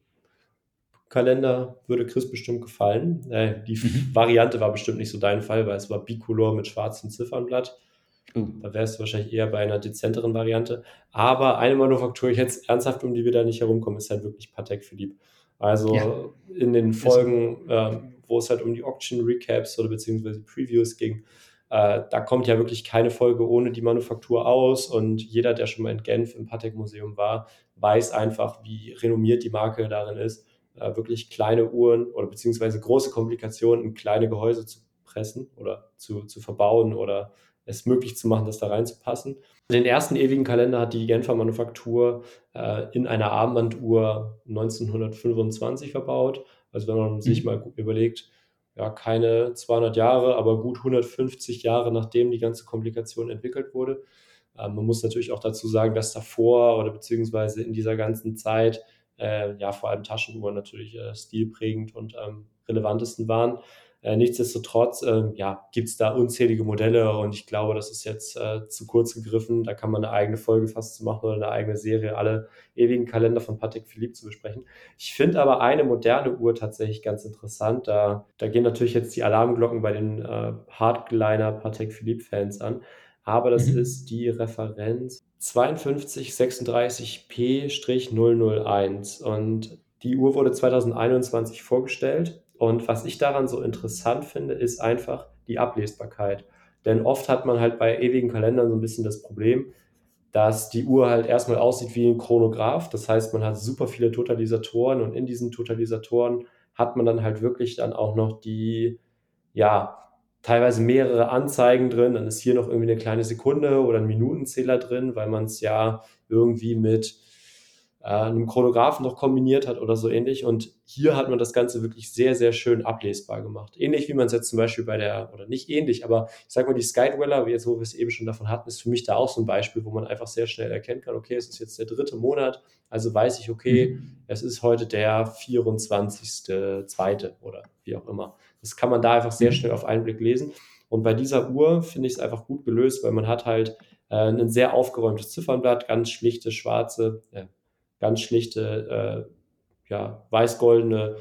Kalender würde Chris bestimmt gefallen. Äh, die Mhm. Variante war bestimmt nicht so dein Fall, weil es war Bicolor mit schwarzem Ziffernblatt. Oh. Da wärst du wahrscheinlich eher bei einer dezenteren Variante. Aber eine Manufaktur, jetzt ernsthaft, um die wir da nicht herumkommen, ist halt wirklich Patek Philippe. Also Ja. in den Folgen, äh, wo es halt um die Auction Recaps oder beziehungsweise Previews ging, äh, da kommt ja wirklich keine Folge ohne die Manufaktur aus. Und jeder, der schon mal in Genf im Patek Museum war, weiß einfach, wie renommiert die Marke darin ist, äh, wirklich kleine Uhren oder beziehungsweise große Komplikationen in kleine Gehäuse zu pressen oder zu, zu verbauen oder es möglich zu machen, das da reinzupassen. Den ersten ewigen Kalender hat die Genfer Manufaktur äh, in einer Armbanduhr 1925 verbaut. Also wenn man sich Mhm. mal gut überlegt, ja, keine 200 Jahre, aber gut 150 Jahre, nachdem die ganze Komplikation entwickelt wurde. Ähm, man muss natürlich auch dazu sagen, dass davor oder beziehungsweise in dieser ganzen Zeit äh, ja vor allem Taschenuhren natürlich äh, stilprägend und am relevantesten waren. Äh, nichtsdestotrotz äh, ja, gibt es da unzählige Modelle und ich glaube, das ist jetzt äh, zu kurz gegriffen. Da kann man eine eigene Folge fast zu machen oder eine eigene Serie, alle ewigen Kalender von Patek Philippe zu besprechen. Ich finde aber eine moderne Uhr tatsächlich ganz interessant. Da, da gehen natürlich jetzt die Alarmglocken bei den äh, Hardliner Patek Philippe Fans an. Aber das Mhm. ist die Referenz 5236P-001 und die Uhr wurde 2021 vorgestellt. Und was ich daran so interessant finde, ist einfach die Ablesbarkeit. Denn oft hat man halt bei ewigen Kalendern so ein bisschen das Problem, dass die Uhr halt erstmal aussieht wie ein Chronograph. Das heißt, man hat super viele Totalisatoren und in diesen Totalisatoren hat man dann halt wirklich dann auch noch die, ja, teilweise mehrere Anzeigen drin. Dann ist hier noch irgendwie eine kleine Sekunde oder ein Minutenzähler drin, weil man es ja irgendwie mit äh, einem Chronographen noch kombiniert hat oder so ähnlich. Und hier hat man das Ganze wirklich sehr, sehr schön ablesbar gemacht. Ähnlich wie man es jetzt zum Beispiel bei der, oder nicht ähnlich, aber ich sag mal, die Skydweller, jetzt wo wir es eben schon davon hatten, ist für mich da auch so ein Beispiel, wo man einfach sehr schnell erkennen kann, okay, es ist jetzt der dritte Monat, also weiß ich, okay, Mhm. es ist heute der 24.2. oder wie auch immer. Das kann man da einfach sehr Mhm. schnell auf einen Blick lesen. Und bei dieser Uhr finde ich es einfach gut gelöst, weil man hat halt äh, ein sehr aufgeräumtes Ziffernblatt, ganz schlichte schwarze, äh, ganz schlichte, äh, ja, weiß-goldene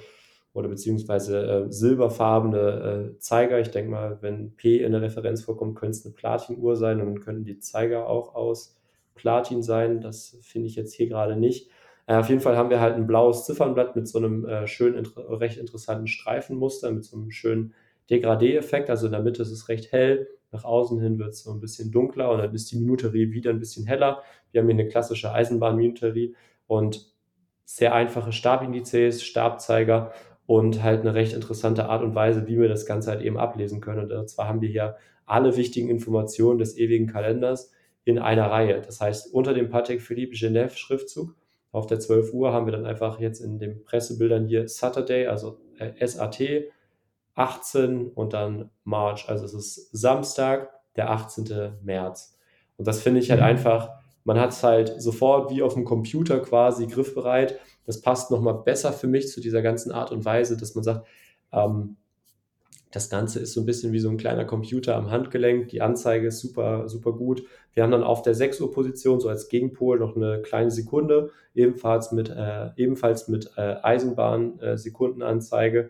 oder beziehungsweise äh, silberfarbene äh, Zeiger. Ich denke mal, wenn P in der Referenz vorkommt, könnte es eine Platinuhr sein und dann könnten die Zeiger auch aus Platin sein. Das finde ich jetzt hier gerade nicht. Äh, auf jeden Fall haben wir halt ein blaues Ziffernblatt mit so einem äh, schön inter recht interessanten Streifenmuster, mit so einem schönen Degradé-Effekt. Also in der Mitte ist es recht hell, nach außen hin wird es so ein bisschen dunkler und dann ist die Minuterie wieder ein bisschen heller. Wir haben hier eine klassische Eisenbahn-Minuterie und sehr einfache Stabindizes, Stabzeiger und halt eine recht interessante Art und Weise, wie wir das Ganze halt eben ablesen können. Und zwar haben wir hier alle wichtigen Informationen des ewigen Kalenders in einer Reihe. Das heißt, unter dem Patek Philippe Genève Schriftzug auf der 12 Uhr haben wir dann einfach jetzt in den Pressebildern hier Saturday, also äh, SAT, 18 und dann March. Also es ist Samstag, der 18. März. Und das finde ich halt Mhm. einfach, man hat es halt sofort wie auf dem Computer quasi griffbereit. Das passt nochmal besser für mich zu dieser ganzen Art und Weise, dass man sagt, ähm, das Ganze ist so ein bisschen wie so ein kleiner Computer am Handgelenk. Die Anzeige ist super, super gut. Wir haben dann auf der 6 Uhr Position so als Gegenpol noch eine kleine Sekunde, ebenfalls mit, äh, ebenfalls mit äh, Eisenbahn-Sekundenanzeige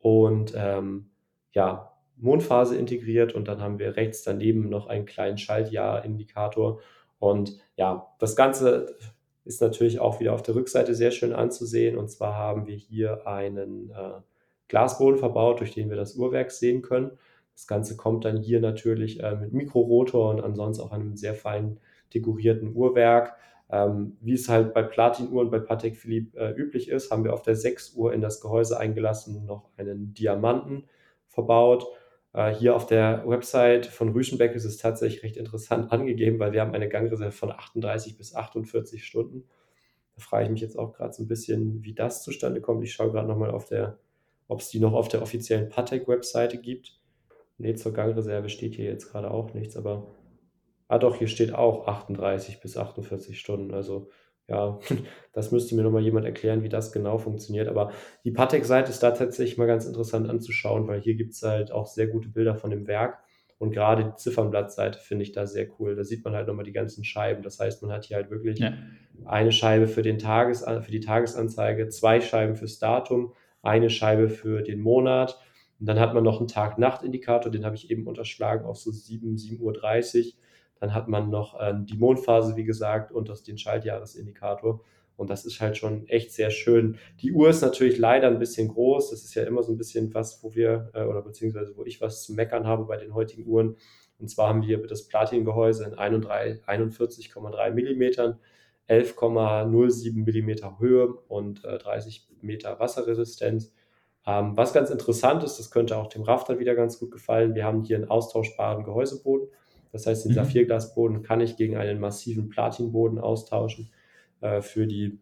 und ähm, ja, Mondphase integriert und dann haben wir rechts daneben noch einen kleinen Schaltjahr-Indikator. Und ja, das Ganze ist natürlich auch wieder auf der Rückseite sehr schön anzusehen. Und zwar haben wir hier einen äh, Glasboden verbaut, durch den wir das Uhrwerk sehen können. Das Ganze kommt dann hier natürlich äh, mit Mikrorotor und ansonsten auch einem sehr fein dekorierten Uhrwerk. Ähm, wie es halt bei Platinuhren bei Patek Philippe äh, üblich ist, haben wir auf der 6 Uhr in das Gehäuse eingelassen noch einen Diamanten verbaut. Äh, hier auf der Website von Rüschenbeck ist es tatsächlich recht interessant angegeben, weil wir haben eine Gangreserve von 38 bis 48 Stunden. Da frage ich mich jetzt auch gerade so ein bisschen, wie das zustande kommt. Ich schaue gerade nochmal auf der, ob es die noch auf der offiziellen Patek-Webseite gibt. Nee, zur Gangreserve steht hier jetzt gerade auch nichts, aber Ah doch, hier steht auch 38 bis 48 Stunden. Also ja, das müsste mir nochmal jemand erklären, wie das genau funktioniert. Aber die Patek-Seite ist da tatsächlich mal ganz interessant anzuschauen, weil hier gibt es halt auch sehr gute Bilder von dem Werk. Und gerade die Ziffernblattseite finde ich da sehr cool. Da sieht man halt nochmal die ganzen Scheiben. Das heißt, man hat hier halt wirklich ja. eine Scheibe für, den Tages, für die Tagesanzeige, zwei Scheiben fürs Datum, eine Scheibe für den Monat. Und dann hat man noch einen Tag-Nacht-Indikator, den habe ich eben unterschlagen auf so 7, 7.30 Uhr. Dann hat man noch äh, die Mondphase, wie gesagt, und das, den Schaltjahresindikator. Und das ist halt schon echt sehr schön. Die Uhr ist natürlich leider ein bisschen groß. Das ist ja immer so ein bisschen was, wo wir, äh, oder beziehungsweise wo ich was zu meckern habe bei den heutigen Uhren. Und zwar haben wir das Platin-Gehäuse in 41,3 Millimetern, 11,07 Millimeter Höhe und äh, 30 Meter Wasserresistenz. Ähm, was ganz interessant ist, das könnte auch dem Rafter wieder ganz gut gefallen. Wir haben hier einen austauschbaren Gehäuseboden. Das heißt, den mhm. Saphirglasboden kann ich gegen einen massiven Platinboden austauschen. Äh, für die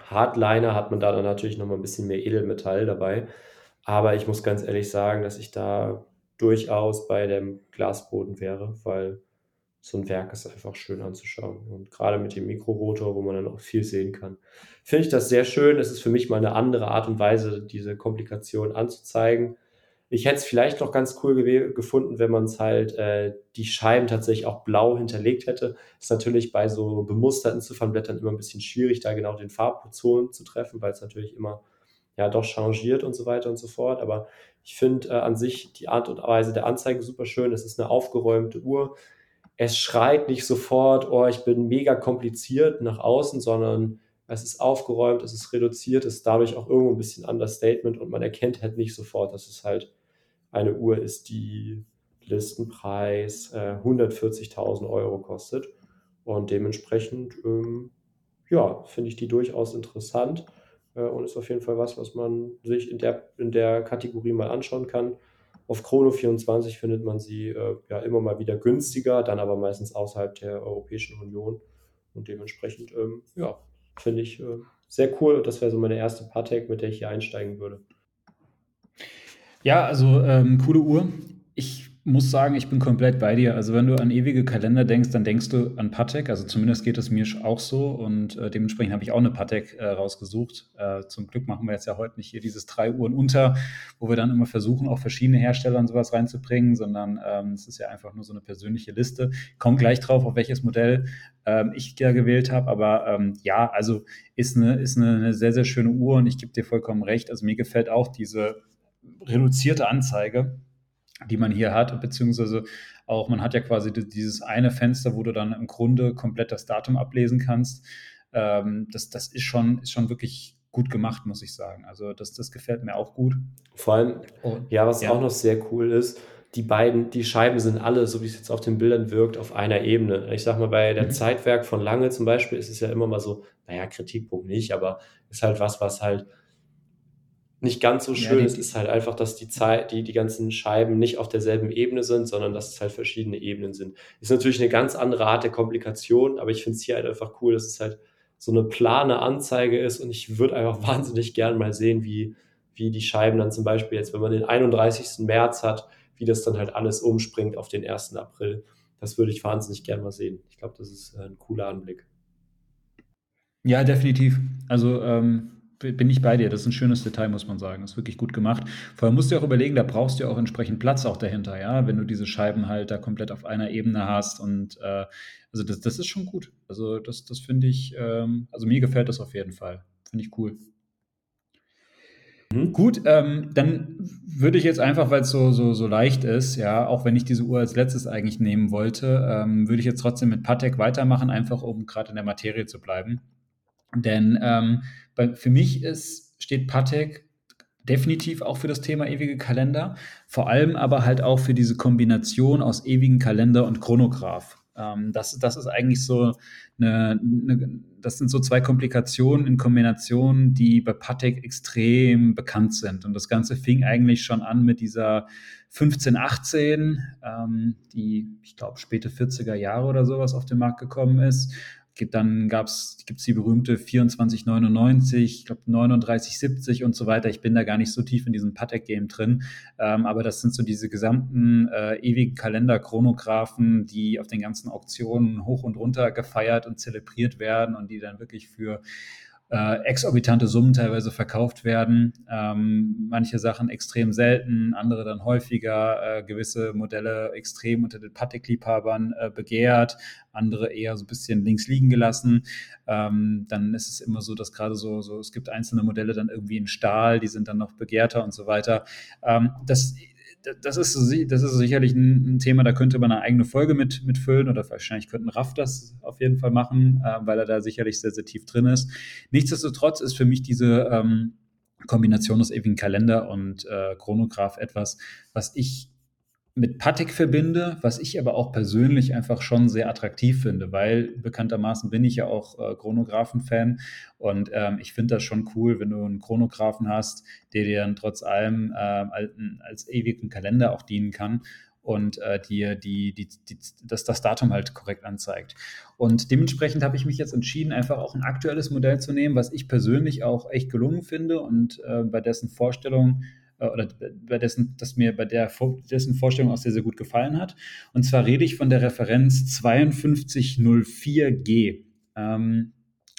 Hardliner hat man da dann natürlich nochmal ein bisschen mehr Edelmetall dabei. Aber ich muss ganz ehrlich sagen, dass ich da durchaus bei dem Glasboden wäre, weil so ein Werk ist einfach schön anzuschauen. Und gerade mit dem Mikrorotor, wo man dann auch viel sehen kann, finde ich das sehr schön. Es ist für mich mal eine andere Art und Weise, diese Komplikation anzuzeigen. Ich hätte es vielleicht noch ganz cool gefunden, wenn man es halt äh, die Scheiben tatsächlich auch blau hinterlegt hätte. Ist natürlich bei so bemusterten Ziffernblättern immer ein bisschen schwierig, da genau den Farbzonen zu treffen, weil es natürlich immer ja doch changiert und so weiter und so fort. Aber ich finde äh, an sich die Art und Weise der Anzeige super schön. Es ist eine aufgeräumte Uhr. Es schreit nicht sofort, oh, ich bin mega kompliziert nach außen, sondern es ist aufgeräumt, es ist reduziert, es ist dadurch auch irgendwo ein bisschen Understatement und man erkennt halt nicht sofort, dass es halt eine Uhr ist, die Listenpreis äh, 140.000 Euro kostet. Und dementsprechend, ähm, ja, finde ich die durchaus interessant äh, und ist auf jeden Fall was, was man sich in der, in der Kategorie mal anschauen kann. Auf Chrono24 findet man sie äh, ja immer mal wieder günstiger, dann aber meistens außerhalb der Europäischen Union. Und dementsprechend, ähm, ja, finde ich äh, sehr cool. Das wäre so meine erste Patek, mit der ich hier einsteigen würde. Ja, also ähm, coole Uhr. Ich muss sagen, ich bin komplett bei dir. Also wenn du an ewige Kalender denkst, dann denkst du an Patek. Also zumindest geht es mir auch so und äh, dementsprechend habe ich auch eine Patek äh, rausgesucht. Äh, zum Glück machen wir jetzt ja heute nicht hier dieses drei Uhren unter, wo wir dann immer versuchen, auch verschiedene Hersteller und sowas reinzubringen, sondern ähm, es ist ja einfach nur so eine persönliche Liste. Kommt gleich drauf, auf welches Modell ähm, ich da gewählt habe. Aber ähm, ja, also ist eine, ist eine, eine sehr, sehr schöne Uhr und ich gebe dir vollkommen recht. Also mir gefällt auch diese reduzierte Anzeige, die man hier hat, beziehungsweise auch, man hat ja quasi dieses eine Fenster, wo du dann im Grunde komplett das Datum ablesen kannst. Ähm, das, das ist schon, ist schon wirklich gut gemacht, muss ich sagen. Also das, das gefällt mir auch gut. Vor allem, ja, was ja. auch noch sehr cool ist, die beiden, die Scheiben sind alle, so wie es jetzt auf den Bildern wirkt, auf einer Ebene. Ich sag mal, bei der mhm. Zeitwerk von Lange zum Beispiel ist es ja immer mal so, naja, Kritikpunkt nicht, aber ist halt was, was halt nicht ganz so schön ja, ist, ist halt einfach, dass die Zeit, die, die ganzen Scheiben nicht auf derselben Ebene sind, sondern dass es halt verschiedene Ebenen sind. Ist natürlich eine ganz andere Art der Komplikation, aber ich finde es hier halt einfach cool, dass es halt so eine plane Anzeige ist und ich würde einfach wahnsinnig gern mal sehen, wie, wie die Scheiben dann zum Beispiel jetzt, wenn man den 31. März hat, wie das dann halt alles umspringt auf den 1. April. Das würde ich wahnsinnig gern mal sehen. Ich glaube, das ist äh, ein cooler Anblick. Ja, definitiv. Also ähm, bin ich bei dir. Das ist ein schönes Detail, muss man sagen. Das ist wirklich gut gemacht. Vorher musst du auch überlegen, da brauchst du ja auch entsprechend Platz auch dahinter, ja, wenn du diese Scheiben halt da komplett auf einer Ebene hast. Und äh, also das, das ist schon gut. Also das, das finde ich, ähm, also mir gefällt das auf jeden Fall. Finde ich cool. Mhm. Gut, ähm, dann würde ich jetzt einfach, weil es so, so, so leicht ist, ja, auch wenn ich diese Uhr als letztes eigentlich nehmen wollte, ähm, würde ich jetzt trotzdem mit Patek weitermachen, einfach um gerade in der Materie zu bleiben. Denn ähm, bei, für mich ist, steht Patek definitiv auch für das Thema ewige Kalender, vor allem aber halt auch für diese Kombination aus ewigen Kalender und Chronograph. Ähm, das, das ist eigentlich so eine, eine, das sind so zwei Komplikationen in Kombination, die bei Patek extrem bekannt sind. Und das Ganze fing eigentlich schon an mit dieser 1518, ähm, die, ich glaube, späte 40er Jahre oder sowas auf den Markt gekommen ist Dann gibt es die berühmte 2499, ich glaube 3970 und so weiter. Ich bin da gar nicht so tief in diesem Patek-Game drin. Ähm, aber das sind so diese gesamten äh, ewigen Kalender-Chronographen, die auf den ganzen Auktionen hoch und runter gefeiert und zelebriert werden und die dann wirklich für äh, exorbitante Summen teilweise verkauft werden. Ähm, manche Sachen extrem selten, andere dann häufiger, äh, gewisse Modelle extrem unter den Patek-Liebhabern äh, begehrt, andere eher so ein bisschen links liegen gelassen. Ähm, dann ist es immer so, dass gerade so, so, es gibt einzelne Modelle dann irgendwie in Stahl, die sind dann noch begehrter und so weiter. Ähm, das das ist, das ist sicherlich ein, Thema, da könnte man eine eigene Folge mit, mitfüllen oder wahrscheinlich könnten Raff das auf jeden Fall machen, äh, weil er da sicherlich sehr, sehr tief drin ist. Nichtsdestotrotz ist für mich diese ähm, Kombination aus ewigen Kalender und äh, Chronograph etwas, was ich mit Patek verbinde, was ich aber auch persönlich einfach schon sehr attraktiv finde, weil bekanntermaßen bin ich ja auch äh, Chronographen-Fan und ähm, ich finde das schon cool, wenn du einen Chronographen hast, der dir dann trotz allem äh, als, ewigen Kalender auch dienen kann und äh, dir die, die, die, das, das Datum halt korrekt anzeigt. Und dementsprechend habe ich mich jetzt entschieden, einfach auch ein aktuelles Modell zu nehmen, was ich persönlich auch echt gelungen finde und äh, bei dessen Vorstellung oder bei dessen, das mir bei der dessen Vorstellung auch sehr, sehr gut gefallen hat. Und zwar rede ich von der Referenz 5204G. Ähm,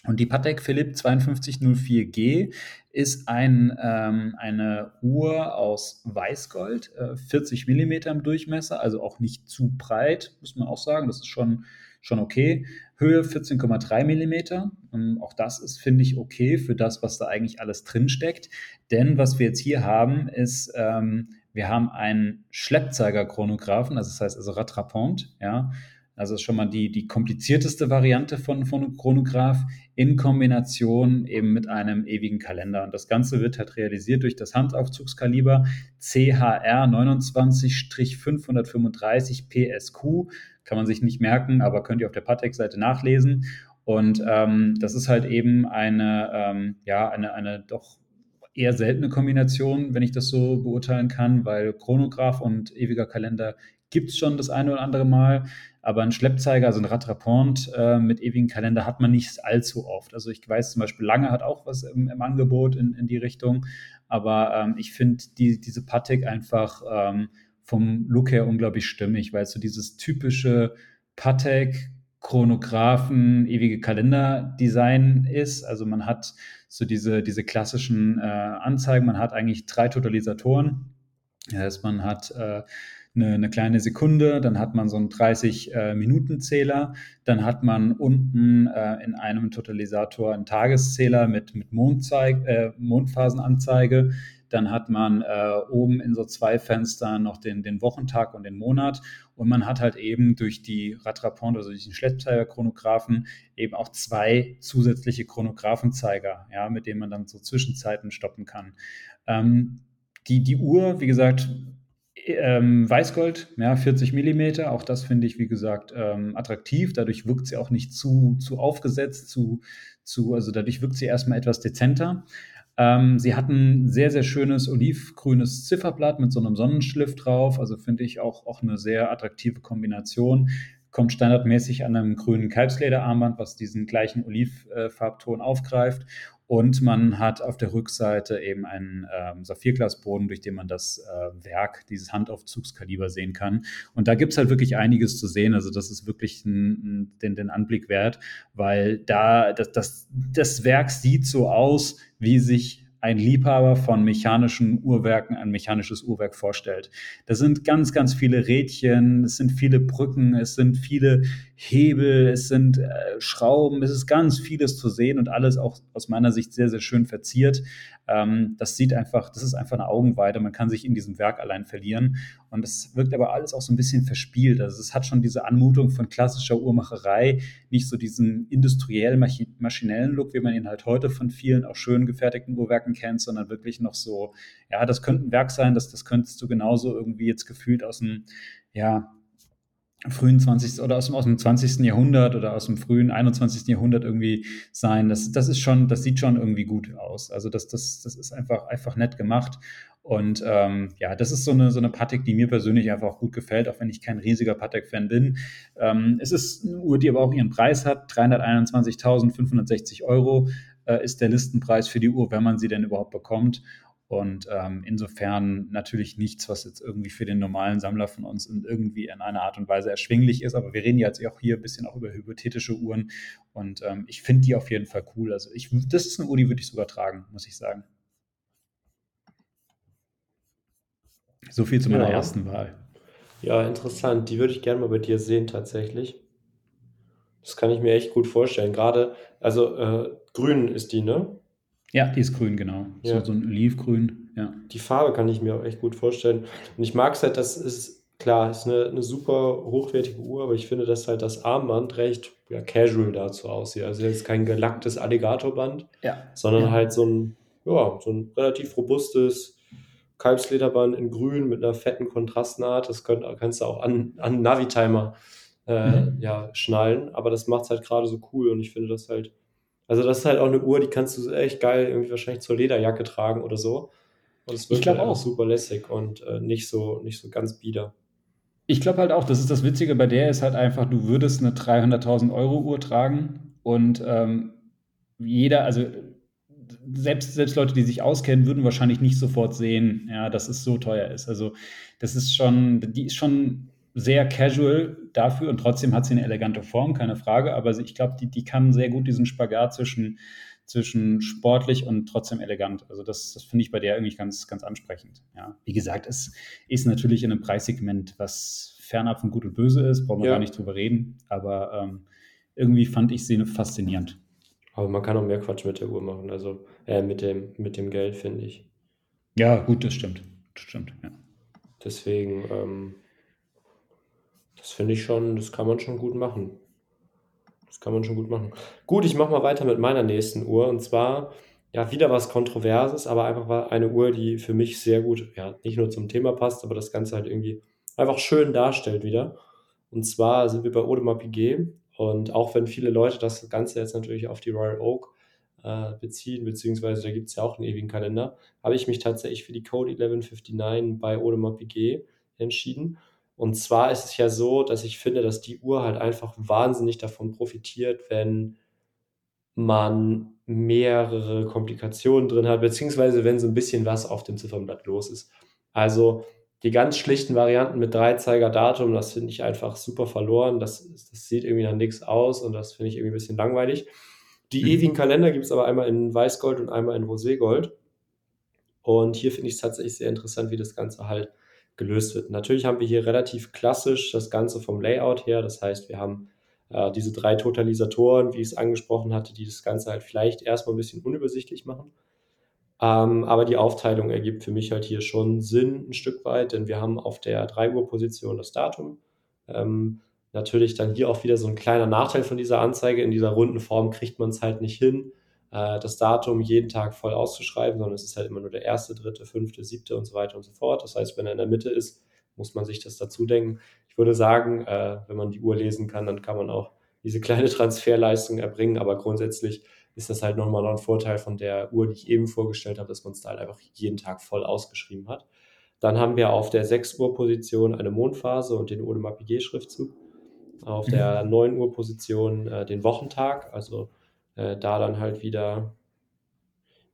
und die Patek Philippe 5204G ist ein, ähm, eine Uhr aus Weißgold, äh, 40 mm im Durchmesser, also auch nicht zu breit, muss man auch sagen. Das ist schon, schon okay. Höhe 14,3 mm. Ähm, auch das ist, finde ich, okay für das, was da eigentlich alles drinsteckt. Denn was wir jetzt hier haben, ist, ähm, wir haben einen Schleppzeiger-Chronographen, also das heißt also Rattrapant, ja. Also ist schon mal die, die komplizierteste Variante von, von Chronograph in Kombination eben mit einem ewigen Kalender. Und das Ganze wird halt realisiert durch das Handaufzugskaliber CHR 29-535 PSQ kann man sich nicht merken, aber könnt ihr auf der Patek-Seite nachlesen. Und ähm, das ist halt eben eine, ähm, ja, eine, eine doch eher seltene Kombination, wenn ich das so beurteilen kann, weil Chronograph und ewiger Kalender gibt es schon das eine oder andere Mal, aber ein Schleppzeiger, also ein Rattrapant äh, mit ewigem Kalender hat man nicht allzu oft. Also ich weiß zum Beispiel, Lange hat auch was im, im Angebot in, in die Richtung, aber ähm, ich finde die, diese Patek einfach ähm, vom Look her unglaublich stimmig, weil so dieses typische Patek, Chronographen, ewige Kalender-Design ist. Also man hat so diese, diese klassischen äh, Anzeigen, man hat eigentlich drei Totalisatoren. Das heißt, man hat äh, eine, eine, kleine Sekunde, dann hat man so einen 30-Minuten-Zähler, äh, dann hat man unten äh, in einem Totalisator einen Tageszähler mit, mit Mondzeig, äh, Mondphasenanzeige, dann hat man äh, oben in so zwei Fenstern noch den, den Wochentag und den Monat. Und man hat halt eben durch die Rattrapant, also durch den Schleppzeiger-Chronographen, eben auch zwei zusätzliche Chronographenzeiger, ja, mit denen man dann so Zwischenzeiten stoppen kann. Ähm, die, die Uhr, wie gesagt, ähm, Weißgold, ja, 40 Millimeter, auch das finde ich, wie gesagt, ähm, attraktiv. Dadurch wirkt sie auch nicht zu, zu aufgesetzt, zu, zu, also dadurch wirkt sie erstmal etwas dezenter. Ähm, sie hatten sehr, sehr schönes olivgrünes Zifferblatt mit so einem Sonnenschliff drauf. Also finde ich auch, auch eine sehr attraktive Kombination. Kommt standardmäßig an einem grünen Kalbslederarmband, was diesen gleichen Olivfarbton aufgreift. Und man hat auf der Rückseite eben einen ähm, Saphirglasboden, durch den man das äh, Werk, dieses Handaufzugskaliber sehen kann. Und da gibt es halt wirklich einiges zu sehen. Also das ist wirklich ein, den, den Anblick wert, weil da das, das, das Werk sieht so aus, wie sich ein Liebhaber von mechanischen Uhrwerken ein mechanisches Uhrwerk vorstellt. Da sind ganz, ganz viele Rädchen, es sind viele Brücken, es sind viele Hebel, es sind äh, Schrauben, es ist ganz vieles zu sehen und alles auch aus meiner Sicht sehr, sehr schön verziert. Ähm, das sieht einfach, das ist einfach eine Augenweide. Man kann sich in diesem Werk allein verlieren. Und es wirkt aber alles auch so ein bisschen verspielt. Also es hat schon diese Anmutung von klassischer Uhrmacherei, nicht so diesen industriell maschinellen Look, wie man ihn halt heute von vielen auch schön gefertigten Uhrwerken kennt, sondern wirklich noch so, ja, das könnte ein Werk sein, das, das könntest du genauso irgendwie jetzt gefühlt aus dem, ja, frühen 20. oder aus dem, aus dem 20. Jahrhundert oder aus dem frühen 21. Jahrhundert irgendwie sein. Das, das ist schon, das sieht schon irgendwie gut aus. Also das, das, das ist einfach, einfach nett gemacht. Und ähm, ja, das ist so eine, so eine Patek, die mir persönlich einfach auch gut gefällt, auch wenn ich kein riesiger Patek-Fan bin. Ähm, es ist eine Uhr, die aber auch ihren Preis hat. 321.560 Euro äh, ist der Listenpreis für die Uhr, wenn man sie denn überhaupt bekommt. Und ähm, insofern natürlich nichts, was jetzt irgendwie für den normalen Sammler von uns in irgendwie in einer Art und Weise erschwinglich ist. Aber wir reden jetzt auch hier ein bisschen auch über hypothetische Uhren. Und ähm, ich finde die auf jeden Fall cool. Also ich, das ist eine Uhr, die würde ich sogar tragen, muss ich sagen. So viel zu meiner Ja, ersten Wahl. ja, interessant. Die würde ich gerne mal bei dir sehen, tatsächlich. Das kann ich mir echt gut vorstellen. Gerade, also äh, grün ist die, ne? Ja, die ist grün, genau. So, Ja, so ein Olivgrün, ja. die Farbe kann ich mir auch echt gut vorstellen. Und ich mag es halt, das ist klar, ist eine, eine super hochwertige Uhr, aber ich finde, dass halt das Armband recht ja, casual dazu aussieht. Also jetzt kein gelacktes Alligatorband, Ja, sondern ja. halt so ein, ja, so ein relativ robustes Kalbslederband in grün mit einer fetten Kontrastnaht. Das könnt, kannst du auch an, an Navitimer äh, Mhm. ja, schnallen, aber das macht es halt gerade so cool und ich finde das halt, also das ist halt auch eine Uhr, die kannst du echt geil irgendwie wahrscheinlich zur Lederjacke tragen oder so. Und es Ich wirkt halt auch. super lässig und äh, nicht so, nicht so ganz bieder. Ich glaube halt auch, das ist das Witzige bei der ist halt einfach, du würdest eine 300.000 Euro Uhr tragen und ähm, jeder, also selbst, selbst Leute, die sich auskennen, würden wahrscheinlich nicht sofort sehen, ja, dass es so teuer ist. Also das ist schon, die ist schon sehr casual dafür und trotzdem hat sie eine elegante Form, keine Frage, aber ich glaube, die, die kann sehr gut diesen Spagat zwischen, zwischen sportlich und trotzdem elegant. Also das, das finde ich bei der irgendwie ganz, ganz ansprechend. Ja. Wie gesagt, es ist natürlich in einem Preissegment, was fernab von Gut und Böse ist, brauchen wir gar Ja, nicht drüber reden, aber ähm, irgendwie fand ich sie faszinierend. aber man kann auch mehr Quatsch mit der Uhr machen, also äh, mit dem, mit dem Geld, finde ich. Ja, gut, das stimmt. Das stimmt, ja. Deswegen, ähm, das finde ich schon, das kann man schon gut machen. Das kann man schon gut machen. Gut, ich mache mal weiter mit meiner nächsten Uhr. Und zwar, ja, wieder was Kontroverses, aber einfach eine Uhr, die für mich sehr gut, ja, nicht nur zum Thema passt, aber das Ganze halt irgendwie einfach schön darstellt wieder. Und zwar sind wir bei Audemars Piguet. Und auch wenn viele Leute das Ganze jetzt natürlich auf die Royal Oak äh, beziehen, beziehungsweise da gibt es ja auch einen ewigen Kalender, habe ich mich tatsächlich für die Code 1159 bei Audemars Piguet entschieden. Und zwar ist es ja so, dass ich finde, dass die Uhr halt einfach wahnsinnig davon profitiert, wenn man mehrere Komplikationen drin hat, beziehungsweise wenn so ein bisschen was auf dem Ziffernblatt los ist. Also die ganz schlichten Varianten mit Dreizeiger-Datum, das finde ich einfach super verloren. Das, das sieht irgendwie nach nichts aus und das finde ich irgendwie ein bisschen langweilig. Die ewigen Mhm. Kalender gibt es aber einmal in Weißgold und einmal in Roségold. Und hier finde ich es tatsächlich sehr interessant, wie das Ganze halt gelöst wird. Natürlich haben wir hier relativ klassisch das Ganze vom Layout her. Das heißt, wir haben äh, diese drei Totalisatoren, wie ich es angesprochen hatte, die das Ganze halt vielleicht erstmal ein bisschen unübersichtlich machen. Ähm, aber die Aufteilung ergibt für mich halt hier schon Sinn ein Stück weit, denn wir haben auf der 3 Uhr Position das Datum. Ähm, natürlich dann hier auch wieder so ein kleiner Nachteil von dieser Anzeige. In dieser runden Form kriegt man es halt nicht hin, äh, das Datum jeden Tag voll auszuschreiben, sondern es ist halt immer nur der erste, dritte, fünfte, siebte und so weiter und so fort. Das heißt, wenn er in der Mitte ist, muss man sich das dazu denken. Ich würde sagen, äh, wenn man die Uhr lesen kann, dann kann man auch diese kleine Transferleistung erbringen, aber grundsätzlich ist das halt nochmal noch ein Vorteil von der Uhr, die ich eben vorgestellt habe, dass man es da halt einfach jeden Tag voll ausgeschrieben hat. Dann haben wir auf der 6 Uhr Position eine Mondphase und den Audemars Piguet Schriftzug. Auf der Mhm. 9 Uhr Position äh, den Wochentag, also äh, da dann halt wieder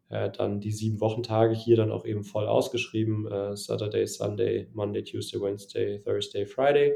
äh, dann die sieben Wochentage hier dann auch eben voll ausgeschrieben. Äh, Saturday, Sunday, Monday, Tuesday, Wednesday, Thursday, Friday.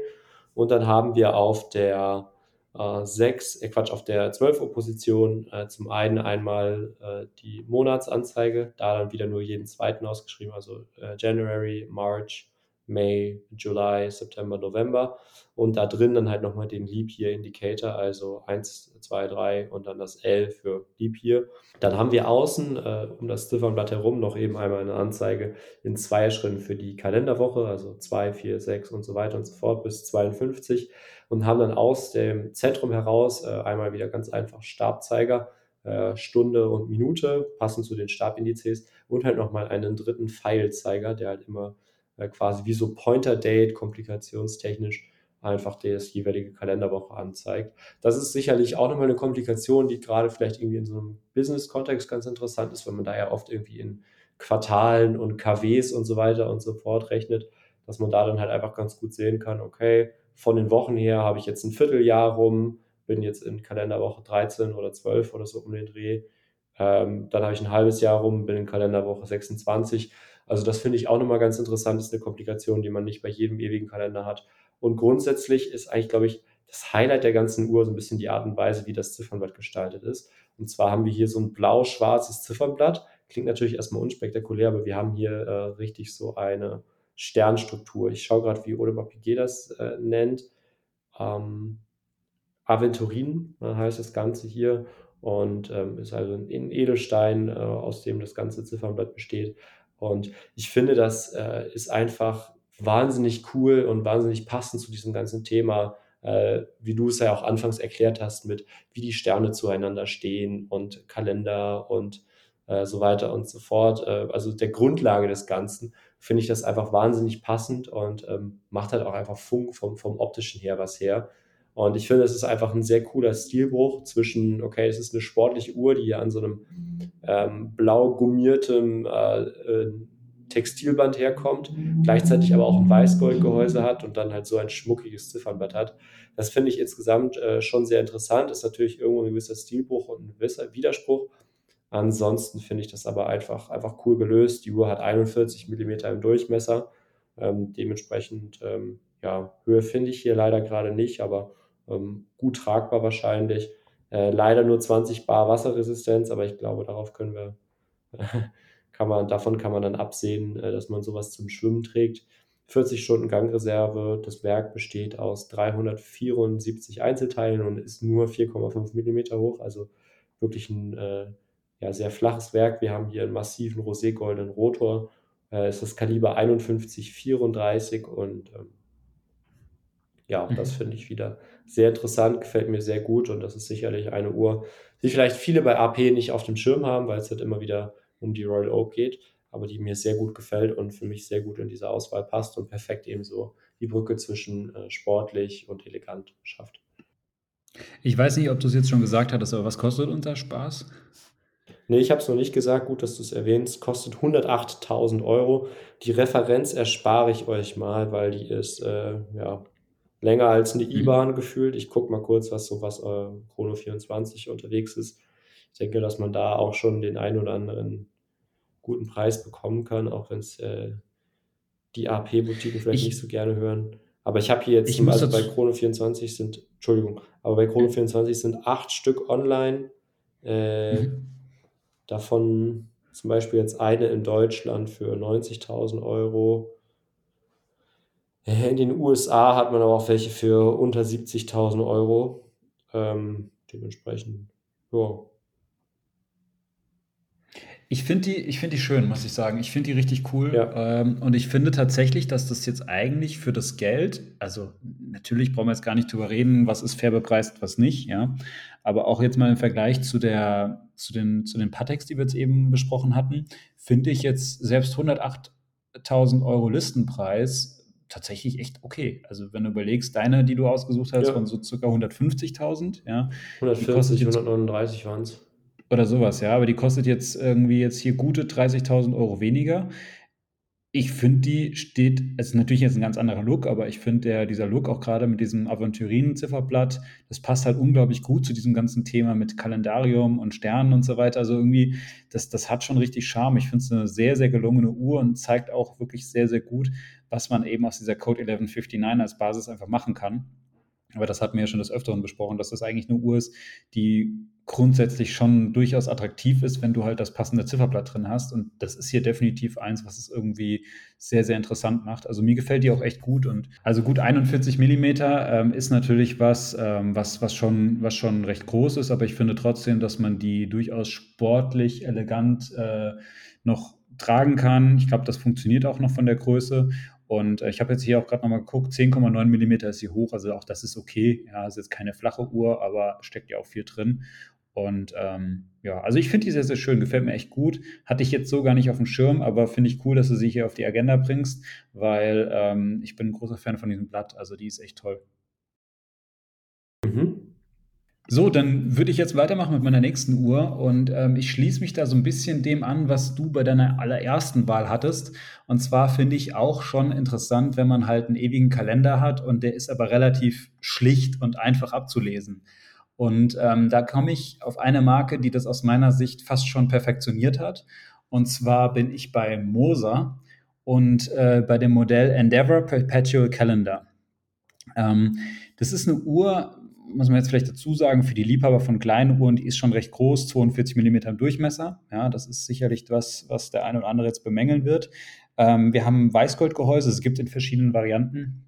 Und dann haben wir auf der äh, 6, äh, Quatsch, auf der 12 Uhr Position äh, zum einen einmal äh, die Monatsanzeige, da dann wieder nur jeden zweiten ausgeschrieben, also äh, January, March, May, July, September, November. Und da drin dann halt nochmal den Leap Year Indicator, also 1, 2, 3 und dann das L für Leap Year. Dann haben wir außen äh, um das Ziffernblatt herum noch eben einmal eine Anzeige in zwei Schritten für die Kalenderwoche, also 2, 4, 6 und so weiter und so fort bis 52 und haben dann aus dem Zentrum heraus äh, einmal wieder ganz einfach Stabzeiger, äh, Stunde und Minute, passend zu den Stabindizes und halt nochmal einen dritten Pfeilzeiger, der halt immer äh, quasi wie so Pointer-Date, komplikationstechnisch einfach das jeweilige Kalenderwoche anzeigt. Das ist sicherlich auch nochmal eine Komplikation, die gerade vielleicht irgendwie in so einem Business-Kontext ganz interessant ist, wenn man da ja oft irgendwie in Quartalen und KWs und so weiter und so fort rechnet, dass man da dann halt einfach ganz gut sehen kann, okay, von den Wochen her habe ich jetzt ein Vierteljahr rum, bin jetzt in Kalenderwoche 13 oder 12 oder so um den Dreh. Ähm, dann habe ich ein halbes Jahr rum, bin in Kalenderwoche 26. Also das finde ich auch nochmal ganz interessant, das ist eine Komplikation, die man nicht bei jedem ewigen Kalender hat. Und grundsätzlich ist eigentlich, glaube ich, das Highlight der ganzen Uhr so ein bisschen die Art und Weise, wie das Ziffernblatt gestaltet ist. Und zwar haben wir hier so ein blau-schwarzes Ziffernblatt. Klingt natürlich erstmal unspektakulär, aber wir haben hier äh, richtig so eine Sternstruktur. Ich schaue gerade, wie Audemars Piguet das äh, nennt. Ähm, Aventurin äh, heißt das Ganze hier und ähm, ist also ein Edelstein, äh, aus dem das ganze Ziffernblatt besteht. Und ich finde, das äh, ist einfach wahnsinnig cool und wahnsinnig passend zu diesem ganzen Thema, äh, wie du es ja auch anfangs erklärt hast, mit wie die Sterne zueinander stehen und Kalender und äh, so weiter und so fort. Äh, also der Grundlage des Ganzen finde ich das einfach wahnsinnig passend und ähm, macht halt auch einfach Funk vom, vom optischen her was her. Und ich finde, es ist einfach ein sehr cooler Stilbruch zwischen, okay, es ist eine sportliche Uhr, die an so einem ähm, blau gummiertem äh, äh, Textilband herkommt, gleichzeitig aber auch ein Weißgoldgehäuse hat und dann halt so ein schmuckiges Ziffernblatt hat. Das finde ich insgesamt äh, schon sehr interessant. Ist natürlich irgendwo ein gewisser Stilbruch und ein gewisser Widerspruch. Ansonsten finde ich das aber einfach, einfach cool gelöst. Die Uhr hat 41 mm im Durchmesser. Ähm, dementsprechend, ähm, ja, Höhe finde ich hier leider gerade nicht, aber ähm, gut tragbar wahrscheinlich. Äh, leider nur 20 Bar Wasserresistenz, aber ich glaube, darauf können wir, kann man, davon kann man dann absehen, äh, dass man sowas zum Schwimmen trägt. 40 Stunden Gangreserve. Das Werk besteht aus 374 Einzelteilen und ist nur 4,5 mm hoch, also wirklich ein äh, ja, sehr flaches Werk. Wir haben hier einen massiven roségoldenen Rotor. Äh, ist das Kaliber 51,34 und ähm, ja, mhm. das finde ich wieder sehr interessant, gefällt mir sehr gut und das ist sicherlich eine Uhr, die vielleicht viele bei AP nicht auf dem Schirm haben, weil es halt immer wieder um die Royal Oak geht, aber die mir sehr gut gefällt und für mich sehr gut in diese Auswahl passt und perfekt ebenso die Brücke zwischen äh, sportlich und elegant schafft. Ich weiß nicht, ob du es jetzt schon gesagt hattest, aber was kostet unser Spaß? Nee, ich habe es noch nicht gesagt, gut, dass du es erwähnst. Kostet 108.000 Euro. Die Referenz erspare ich euch mal, weil die ist äh, ja, länger als eine mhm. IBAN gefühlt. Ich gucke mal kurz, was so was äh, Chrono 24 unterwegs ist. Ich denke, dass man da auch schon den einen oder anderen guten Preis bekommen kann, auch wenn es äh, die AP-Boutiquen vielleicht ich, nicht so gerne hören. Aber ich habe hier jetzt, zum, also bei Chrono 24 sind, Entschuldigung, aber bei Chrono 24 sind acht Stück online. Äh, mhm. Davon zum Beispiel jetzt eine in Deutschland für 90.000 Euro. In den USA hat man aber auch welche für unter 70.000 Euro. Ähm, dementsprechend, ja. Ich finde die, find die schön, muss ich sagen. Ich finde die richtig cool. Ja. Ähm, und ich finde tatsächlich, dass das jetzt eigentlich für das Geld, also natürlich brauchen wir jetzt gar nicht drüber reden, was ist fair bepreist, was nicht, ja. Aber auch jetzt mal im Vergleich zu, der, zu, den, zu den Patex, die wir jetzt eben besprochen hatten, finde ich jetzt selbst 108.000 Euro Listenpreis tatsächlich echt okay. Also wenn du überlegst, deine, die du ausgesucht hast, ja. waren so circa 150.000, ja. 140, 139 waren es. Oder sowas, ja. Aber die kostet jetzt irgendwie jetzt hier gute 30.000 Euro weniger. Ich finde, die steht, es ist natürlich jetzt ein ganz anderer Look, aber ich finde, dieser Look auch gerade mit diesem Aventurin-Zifferblatt, das passt halt unglaublich gut zu diesem ganzen Thema mit Kalendarium und Sternen und so weiter. Also irgendwie, das, das hat schon richtig Charme. Ich finde es eine sehr, sehr gelungene Uhr und zeigt auch wirklich sehr, sehr gut, was man eben aus dieser Code 1159 als Basis einfach machen kann. Aber das hatten wir ja schon des Öfteren besprochen, dass das eigentlich eine Uhr ist, die grundsätzlich schon durchaus attraktiv ist, wenn du halt das passende Zifferblatt drin hast. Und das ist hier definitiv eins, was es irgendwie sehr, sehr interessant macht. Also mir gefällt die auch echt gut. Und also gut 41 Millimeter ähm, ist natürlich was, ähm, was, was, schon, was schon recht groß ist, aber ich finde trotzdem, dass man die durchaus sportlich, elegant äh, noch tragen kann. Ich glaube, das funktioniert auch noch von der Größe. Und äh, ich habe jetzt hier auch gerade nochmal geguckt, 10,9 mm ist sie hoch, also auch das ist okay. Ja, ist jetzt keine flache Uhr, aber steckt ja auch viel drin. Und ähm, ja, also ich finde die sehr, sehr schön, gefällt mir echt gut. Hatte ich jetzt so gar nicht auf dem Schirm, aber finde ich cool, dass du sie hier auf die Agenda bringst, weil ähm, ich bin ein großer Fan von diesem Blatt, also die ist echt toll. So, dann würde ich jetzt weitermachen mit meiner nächsten Uhr und ähm, ich schließe mich da so ein bisschen dem an, was du bei deiner allerersten Wahl hattest. Und zwar finde ich auch schon interessant, wenn man halt einen ewigen Kalender hat und der ist aber relativ schlicht und einfach abzulesen. Und ähm, da komme ich auf eine Marke, die das aus meiner Sicht fast schon perfektioniert hat. Und zwar bin ich bei Moser und äh, bei dem Modell Endeavour Perpetual Calendar. Ähm, das ist eine Uhr, muss man jetzt vielleicht dazu sagen, für die Liebhaber von kleinen Uhren, die ist schon recht groß, 42 mm im Durchmesser. Ja, das ist sicherlich was, was der eine oder andere jetzt bemängeln wird. Ähm, wir haben Weißgoldgehäuse, es gibt in verschiedenen Varianten.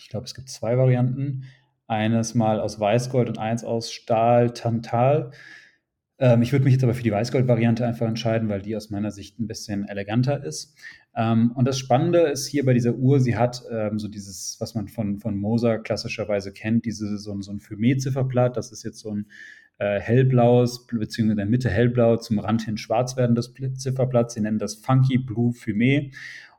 Ich glaube, es gibt zwei Varianten. Eines mal aus Weißgold und eins aus Stahl Tantal. Ähm, ich würde mich jetzt aber für die Weißgold-Variante einfach entscheiden, weil die aus meiner Sicht ein bisschen eleganter ist. Ähm, und das Spannende ist hier bei dieser Uhr, sie hat ähm, so dieses, was man von, von Moser klassischerweise kennt, diese, so, so ein Fumet-Zifferblatt. Das ist jetzt so ein äh, hellblaues, beziehungsweise in der Mitte hellblau, zum Rand hin schwarz werdendes Zifferblatt. Sie nennen das Funky Blue Fumet.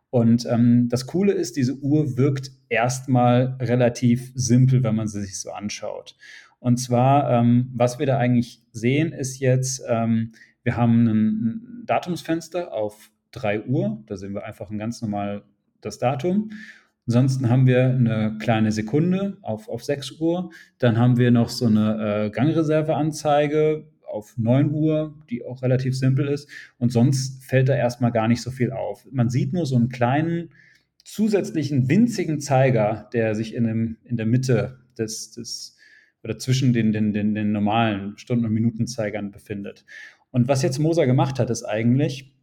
Und ähm, das Coole ist, diese Uhr wirkt erstmal relativ simpel, wenn man sie sich so anschaut. Und zwar, ähm, was wir da eigentlich sehen, ist jetzt, ähm, wir haben ein Datumsfenster auf 3 Uhr. Da sehen wir einfach ein ganz normal das Datum. Ansonsten haben wir eine kleine Sekunde auf, auf 6 Uhr. Dann haben wir noch so eine äh, Gangreserveanzeige auf 9 Uhr, die auch relativ simpel ist. Und sonst fällt da erstmal gar nicht so viel auf. Man sieht nur so einen kleinen zusätzlichen winzigen Zeiger, der sich in, dem, in der Mitte des, des oder zwischen den, den, den, den normalen Stunden- und Minutenzeigern befindet. Und was jetzt Moser gemacht hat, ist eigentlich,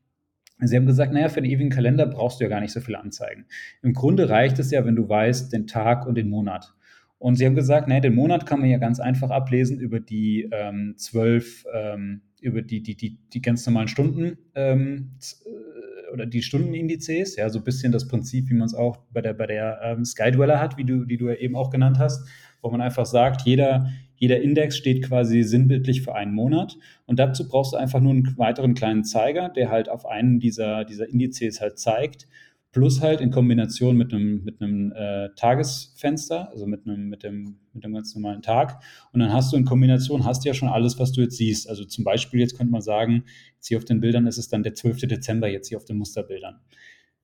Sie haben gesagt, naja, für den ewigen Kalender brauchst du ja gar nicht so viele Anzeigen. Im Grunde reicht es ja, wenn du weißt, den Tag und den Monat. Und Sie haben gesagt, naja, den Monat kann man ja ganz einfach ablesen über die ähm, zwölf, ähm, über die, die, die, die ganz normalen Stunden ähm, äh, oder die Stundenindizes, ja, so ein bisschen das Prinzip, wie man es auch bei der, bei der ähm, Skydweller hat, wie du, die du ja eben auch genannt hast wo man einfach sagt, jeder, jeder Index steht quasi sinnbildlich für einen Monat. Und dazu brauchst du einfach nur einen weiteren kleinen Zeiger, der halt auf einen dieser, dieser Indizes halt zeigt. Plus halt in Kombination mit einem, mit einem äh, Tagesfenster, also mit einem, mit, dem, mit dem ganz normalen Tag. Und dann hast du in Kombination, hast du ja schon alles, was du jetzt siehst. Also zum Beispiel, jetzt könnte man sagen, jetzt hier auf den Bildern ist es dann der 12. Dezember, jetzt hier auf den Musterbildern.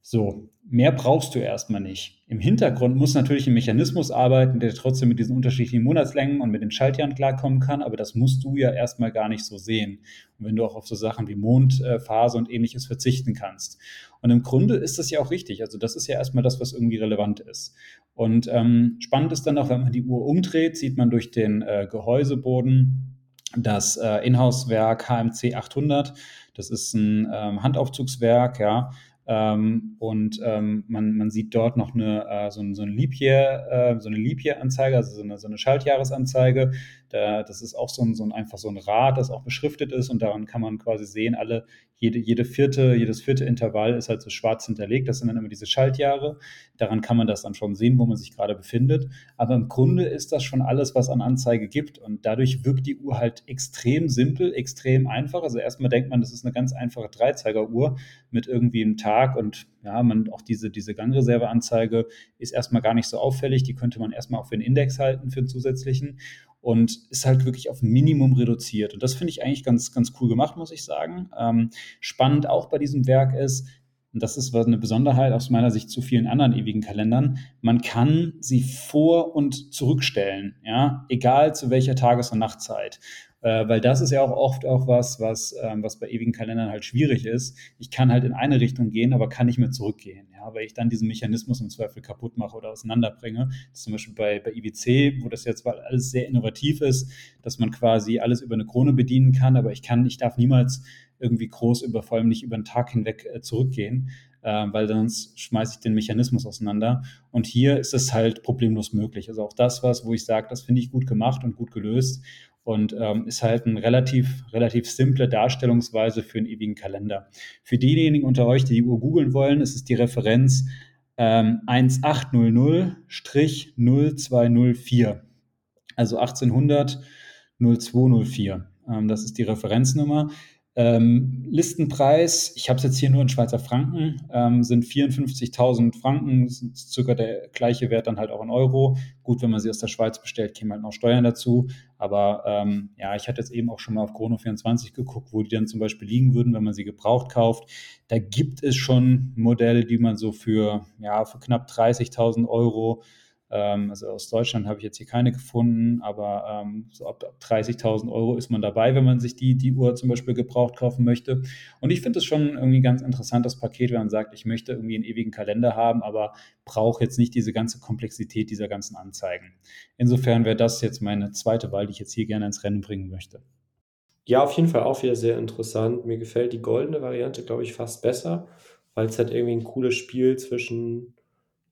So, mehr brauchst du erstmal nicht. Im Hintergrund muss natürlich ein Mechanismus arbeiten, der trotzdem mit diesen unterschiedlichen Monatslängen und mit den Schaltjahren klarkommen kann, aber das musst du ja erstmal gar nicht so sehen. Und wenn du auch auf so Sachen wie Mondphase und ähnliches verzichten kannst. Und im Grunde ist das ja auch richtig. Also das ist ja erstmal das, was irgendwie relevant ist. Und ähm, spannend ist dann auch, wenn man die Uhr umdreht, sieht man durch den äh, Gehäuseboden das äh, Inhouse-Werk HMC 800. Das ist ein ähm, Handaufzugswerk, ja ähm, und ähm, man, man sieht dort noch eine, äh, so, so, ein Leap-Year, äh, so eine Leap-Year-Anzeige, also so eine, so eine Schaltjahresanzeige. Da, das ist auch so ein, so ein, einfach so ein Rad, das auch beschriftet ist und daran kann man quasi sehen, alle, jede, jede vierte, jedes vierte Intervall ist halt so schwarz hinterlegt. Das sind dann immer diese Schaltjahre. Daran kann man das dann schon sehen, wo man sich gerade befindet. Aber im Grunde ist das schon alles, was an Anzeige gibt. Und dadurch wirkt die Uhr halt extrem simpel, extrem einfach. Also erstmal denkt man, das ist eine ganz einfache Dreizeigeruhr mit irgendwie einem Tag und ja, man auch diese, diese Gangreserveanzeige ist erstmal gar nicht so auffällig. Die könnte man erstmal auch für den Index halten, für einen zusätzlichen und ist halt wirklich auf Minimum reduziert. Und das finde ich eigentlich ganz, ganz cool gemacht, muss ich sagen. Ähm, spannend auch bei diesem Werk ist, und das ist eine Besonderheit aus meiner Sicht zu vielen anderen ewigen Kalendern, man kann sie vor- und zurückstellen, ja, egal zu welcher Tages- und Nachtzeit. Äh, weil das ist ja auch oft auch was, was, ähm, was bei ewigen Kalendern halt schwierig ist. Ich kann halt in eine Richtung gehen, aber kann nicht mehr zurückgehen, ja, weil ich dann diesen Mechanismus im Zweifel kaputt mache oder auseinanderbringe. zum Beispiel bei, bei IWC, wo das jetzt alles sehr innovativ ist, dass man quasi alles über eine Krone bedienen kann, aber ich kann, ich darf niemals irgendwie groß über, vor allem nicht über den Tag hinweg äh, zurückgehen. Äh, weil sonst schmeiße ich den Mechanismus auseinander. Und hier ist es halt problemlos möglich. Also auch das was, wo ich sage, das finde ich gut gemacht und gut gelöst und ähm, ist halt eine relativ, relativ simple Darstellungsweise für einen ewigen Kalender. Für diejenigen unter euch, die die Uhr googeln wollen, ist es die Referenz ähm, 1800-0204. Also 1800 0204. Ähm, das ist die Referenznummer. Ähm, Listenpreis, ich habe es jetzt hier nur in Schweizer Franken, ähm, sind 54.000 Franken, sind circa der gleiche Wert dann halt auch in Euro. Gut, wenn man sie aus der Schweiz bestellt, kämen halt noch Steuern dazu. Aber ähm, ja, ich hatte jetzt eben auch schon mal auf Chrono24 geguckt, wo die dann zum Beispiel liegen würden, wenn man sie gebraucht kauft. Da gibt es schon Modelle, die man so für, ja, für knapp 30.000 Euro also aus Deutschland habe ich jetzt hier keine gefunden, aber ähm, so ab, ab 30.000 Euro ist man dabei, wenn man sich die, die Uhr zum Beispiel gebraucht kaufen möchte. Und ich finde es schon irgendwie ein ganz interessantes Paket, wenn man sagt, ich möchte irgendwie einen ewigen Kalender haben, aber brauche jetzt nicht diese ganze Komplexität dieser ganzen Anzeigen. Insofern wäre das jetzt meine zweite Wahl, die ich jetzt hier gerne ins Rennen bringen möchte. Ja, auf jeden Fall auch wieder sehr interessant. Mir gefällt die goldene Variante, glaube ich, fast besser, weil es halt irgendwie ein cooles Spiel zwischen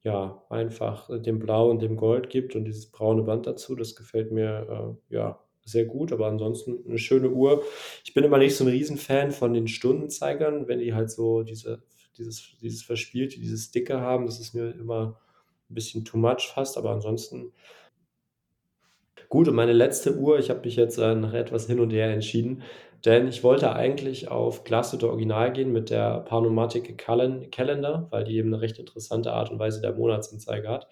ja, einfach äh, dem Blau und dem Gold gibt und dieses braune Band dazu. Das gefällt mir äh, ja sehr gut, aber ansonsten eine schöne Uhr. Ich bin immer nicht so ein Riesenfan von den Stundenzeigern, wenn die halt so diese, dieses, dieses Verspielte, dieses Dicke haben. Das ist mir immer ein bisschen too much fast, aber ansonsten gut. Und meine letzte Uhr, ich habe mich jetzt äh, nach etwas hin und her entschieden, denn ich wollte eigentlich auf Glashütte Original gehen mit der Panomatic Calendar, weil die eben eine recht interessante Art und Weise der Monatsanzeige hat.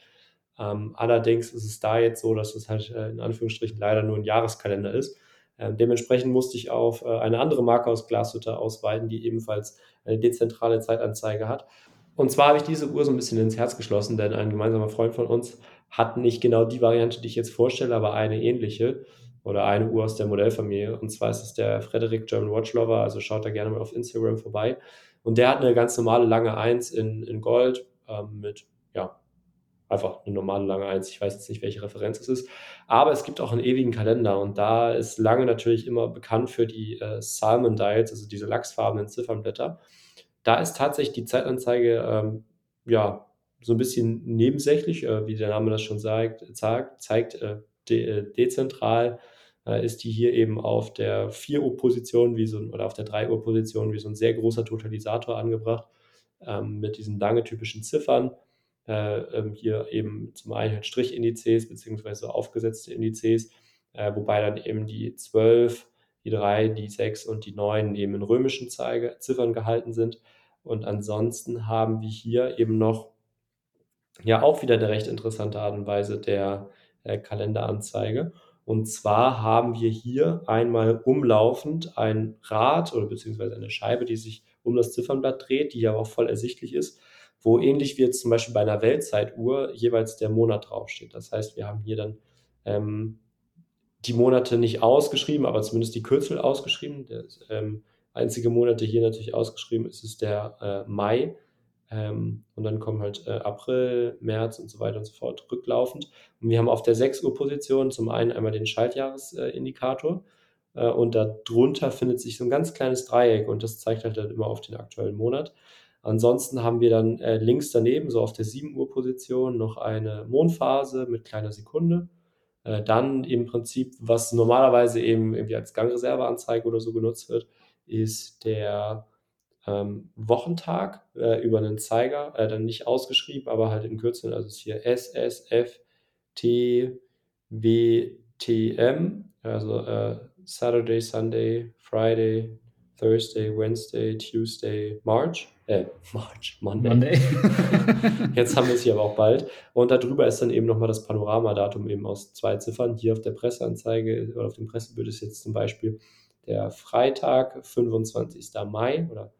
Ähm, allerdings ist es da jetzt so, dass es halt äh, in Anführungsstrichen leider nur ein Jahreskalender ist. Ähm, dementsprechend musste ich auf äh, eine andere Marke aus Glashütte ausweiten, die ebenfalls eine dezentrale Zeitanzeige hat. Und zwar habe ich diese Uhr so ein bisschen ins Herz geschlossen, denn ein gemeinsamer Freund von uns hat nicht genau die Variante, die ich jetzt vorstelle, aber eine ähnliche oder eine Uhr aus der Modellfamilie. Und zwar ist es der Frederik German Watch Lover, also schaut da gerne mal auf Instagram vorbei. Und der hat eine ganz normale lange 1 in, in Gold ähm, mit, ja, einfach eine normale lange 1. Ich weiß jetzt nicht, welche Referenz es ist. Aber es gibt auch einen ewigen Kalender und da ist lange natürlich immer bekannt für die äh, Salmon Dials, also diese lachsfarbenen Ziffernblätter. Da ist tatsächlich die Zeitanzeige ähm, ja so ein bisschen nebensächlich, äh, wie der Name das schon sagt, zeigt, zeigt äh, de äh, dezentral äh, ist die hier eben auf der 4 Uhr Position wie so oder auf der 3 Uhr Position wie so ein sehr großer Totalisator angebracht ähm, mit diesen lange typischen Ziffern. Äh, ähm, hier eben zum einen halt Strichindizes beziehungsweise aufgesetzte Indizes, äh, wobei dann eben die 12, die 3, die 6 und die 9 eben in römischen Zeige, Ziffern gehalten sind. Und ansonsten haben wir hier eben noch ja auch wieder eine recht interessante Art und Weise der äh, Kalenderanzeige. Und zwar haben wir hier einmal umlaufend ein Rad oder beziehungsweise eine Scheibe, die sich um das Ziffernblatt dreht, die ja auch voll ersichtlich ist, wo ähnlich wie jetzt zum Beispiel bei einer Weltzeituhr jeweils der Monat draufsteht. Das heißt, wir haben hier dann ähm, die Monate nicht ausgeschrieben, aber zumindest die Kürzel ausgeschrieben. Der ähm, einzige Monat, der hier natürlich ausgeschrieben ist, ist der äh, Mai. Ähm, und dann kommen halt äh, April, März und so weiter und so fort rücklaufend. Und wir haben auf der 6 Uhr Position zum einen einmal den Schaltjahresindikator äh, und darunter findet sich so ein ganz kleines Dreieck und das zeigt halt, halt immer auf den aktuellen Monat. Ansonsten haben wir dann äh, links daneben, so auf der 7 Uhr Position, noch eine Mondphase mit kleiner Sekunde. Äh, dann im Prinzip, was normalerweise eben irgendwie als Gangreserveanzeige oder so genutzt wird, ist der ähm, Wochentag äh, über einen Zeiger, äh, dann nicht ausgeschrieben, aber halt in Kürzeln, also ist hier SSFTWTM, also äh, Saturday, Sunday, Friday, Thursday, Wednesday, Tuesday, March. Äh, March, Monday. Monday. Jetzt haben wir es hier aber auch bald. Und darüber ist dann eben nochmal das Panoramadatum eben aus zwei Ziffern. Hier auf der Presseanzeige oder auf dem Pressebild ist jetzt zum Beispiel der Freitag, 25. Mai oder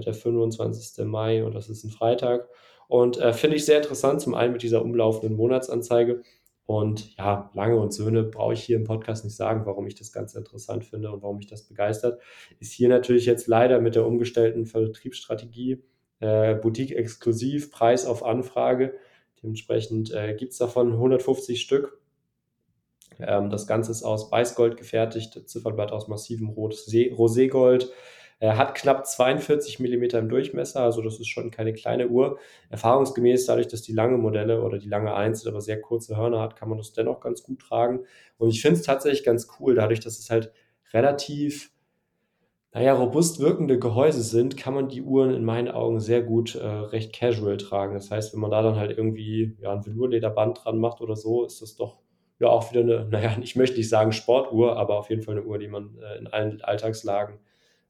der 25. Mai und das ist ein Freitag. Und äh, finde ich sehr interessant, zum einen mit dieser umlaufenden Monatsanzeige. Und ja, Lange und Söhne brauche ich hier im Podcast nicht sagen, warum ich das Ganze interessant finde und warum mich das begeistert. Ist hier natürlich jetzt leider mit der umgestellten Vertriebsstrategie äh, Boutique-exklusiv, Preis auf Anfrage. Dementsprechend äh, gibt es davon 150 Stück. Ähm, das Ganze ist aus Weißgold gefertigt, Zifferblatt aus massivem Roségold. Er hat knapp 42 mm im Durchmesser, also das ist schon keine kleine Uhr. Erfahrungsgemäß, dadurch, dass die lange Modelle oder die lange 1 aber sehr kurze Hörner hat, kann man das dennoch ganz gut tragen. Und ich finde es tatsächlich ganz cool, dadurch, dass es halt relativ naja, robust wirkende Gehäuse sind, kann man die Uhren in meinen Augen sehr gut äh, recht casual tragen. Das heißt, wenn man da dann halt irgendwie ja, ein Velourlederband dran macht oder so, ist das doch ja auch wieder eine, naja, ich möchte nicht sagen Sportuhr, aber auf jeden Fall eine Uhr, die man äh, in allen Alltagslagen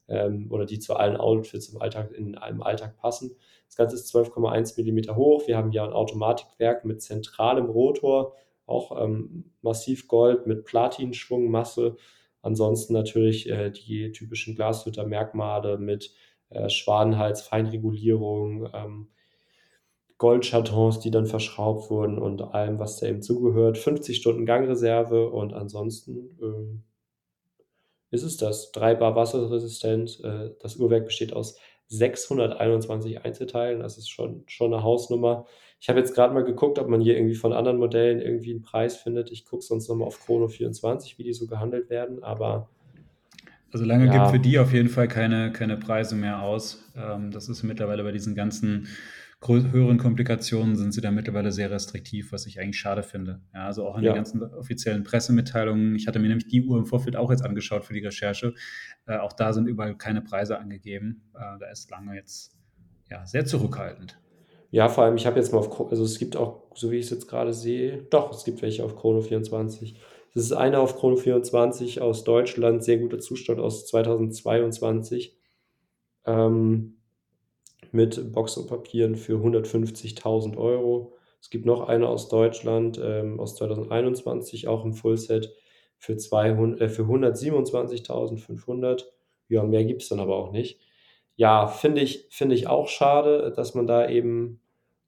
ähm, oder die zu allen Outfits im Alltag, in einem Alltag passen. Das Ganze ist 12,1 mm hoch. Wir haben ja ein Automatikwerk mit zentralem Rotor, auch ähm, massiv Gold mit Platinschwungmasse. Ansonsten natürlich äh, die typischen Glashütter-Merkmale mit äh, Schwanenhals, Feinregulierung, ähm, Goldchatons, die dann verschraubt wurden und allem, was da eben zugehört. 50 Stunden Gangreserve und ansonsten ähm, ist es das. Drei Bar wasserresistent. Äh, das Uhrwerk besteht aus 621 Einzelteilen. Das ist schon, schon eine Hausnummer. Ich habe jetzt gerade mal geguckt, ob man hier irgendwie von anderen Modellen irgendwie einen Preis findet. Ich gucke sonst nochmal auf Chrono24, wie die so gehandelt werden, aber. Also lange ja. gibt für die auf jeden Fall keine, keine Preise mehr aus. Ähm, das ist mittlerweile bei diesen ganzen höheren Komplikationen sind sie da mittlerweile sehr restriktiv, was ich eigentlich schade finde. Ja, also auch in ja. den ganzen offiziellen Pressemitteilungen. Ich hatte mir nämlich die Uhr im Vorfeld auch jetzt angeschaut für die Recherche. Äh, auch da sind überall keine Preise angegeben. Äh, da ist lange jetzt ja, sehr zurückhaltend. Ja, vor allem, ich habe jetzt mal auf, also es gibt auch, so wie ich es jetzt gerade sehe, doch, es gibt welche auf Chrono 24. Das ist eine auf Chrono 24 aus Deutschland, sehr guter Zustand aus 2022. Ähm, mit Box und Papieren für 150.000 Euro. Es gibt noch eine aus Deutschland, ähm, aus 2021, auch im Fullset für, äh, für 127.500. Ja, mehr gibt es dann aber auch nicht. Ja, finde ich, finde ich auch schade, dass man da eben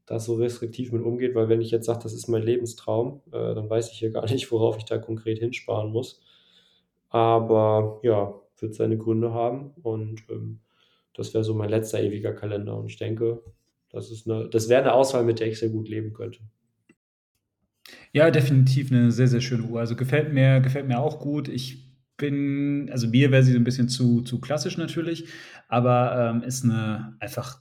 da so restriktiv mit umgeht, weil wenn ich jetzt sage, das ist mein Lebenstraum, äh, dann weiß ich hier gar nicht, worauf ich da konkret hinsparen muss. Aber ja, wird seine Gründe haben und ähm, das wäre so mein letzter ewiger Kalender. Und ich denke, das, das wäre eine Auswahl, mit der ich sehr gut leben könnte. Ja, definitiv eine sehr, sehr schöne Uhr. Also gefällt mir, gefällt mir auch gut. Ich bin, also mir wäre sie so ein bisschen zu, zu klassisch natürlich, aber ähm, ist eine einfach,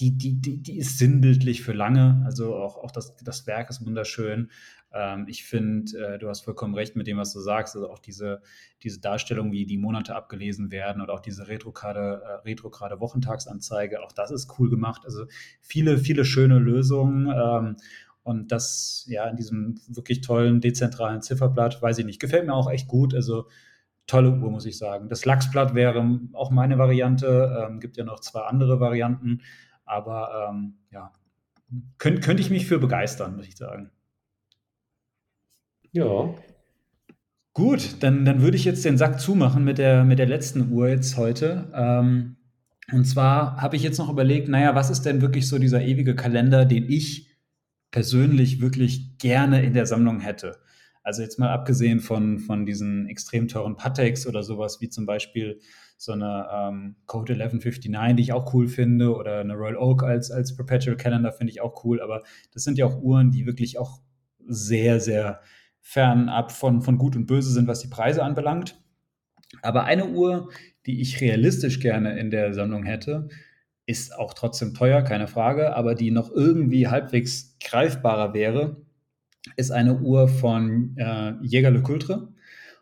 die, die, die, die ist sinnbildlich für lange. Also auch, auch das, das Werk ist wunderschön. Ähm, ich finde, äh, du hast vollkommen recht mit dem, was du sagst. Also auch diese, diese Darstellung, wie die Monate abgelesen werden oder auch diese retrograde, äh, retrograde Wochentagsanzeige, auch das ist cool gemacht. Also viele, viele schöne Lösungen. Ähm, und das ja in diesem wirklich tollen, dezentralen Zifferblatt, weiß ich nicht, gefällt mir auch echt gut. Also tolle Uhr, muss ich sagen. Das Lachsblatt wäre auch meine Variante. Ähm, gibt ja noch zwei andere Varianten. Aber ähm, ja, könnte könnt ich mich für begeistern, muss ich sagen. Ja. Gut, dann, dann würde ich jetzt den Sack zumachen mit der, mit der letzten Uhr jetzt heute. Ähm, und zwar habe ich jetzt noch überlegt, naja, was ist denn wirklich so dieser ewige Kalender, den ich persönlich wirklich gerne in der Sammlung hätte? Also jetzt mal abgesehen von, von diesen extrem teuren Pateks oder sowas wie zum Beispiel so eine ähm, Code 1159, die ich auch cool finde, oder eine Royal Oak als, als Perpetual Calendar finde ich auch cool, aber das sind ja auch Uhren, die wirklich auch sehr, sehr fernab von, von Gut und Böse sind, was die Preise anbelangt. Aber eine Uhr, die ich realistisch gerne in der Sammlung hätte, ist auch trotzdem teuer, keine Frage, aber die noch irgendwie halbwegs greifbarer wäre, ist eine Uhr von äh, Jäger Le Coultre.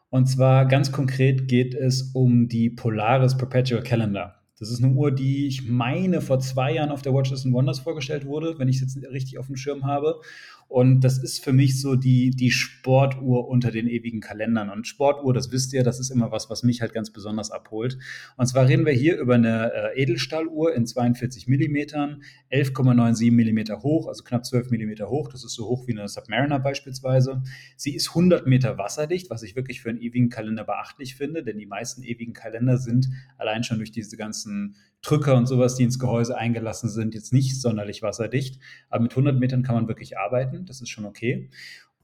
Und zwar ganz konkret geht es um die Polaris Perpetual Calendar. Das ist eine Uhr, die ich meine vor zwei Jahren auf der Watches and Wonders vorgestellt wurde, wenn ich es jetzt richtig auf dem Schirm habe. Und das ist für mich so die, die Sportuhr unter den ewigen Kalendern. Und Sportuhr, das wisst ihr, das ist immer was, was mich halt ganz besonders abholt. Und zwar reden wir hier über eine äh, Edelstahluhr in 42 Millimetern, 11,97 Millimeter hoch, also knapp 12 Millimeter hoch. Das ist so hoch wie eine Submariner beispielsweise. Sie ist 100 Meter wasserdicht, was ich wirklich für einen ewigen Kalender beachtlich finde, denn die meisten ewigen Kalender sind allein schon durch diese ganzen Drücker und sowas, die ins Gehäuse eingelassen sind, jetzt nicht sonderlich wasserdicht. Aber mit 100 Metern kann man wirklich arbeiten. Das ist schon okay.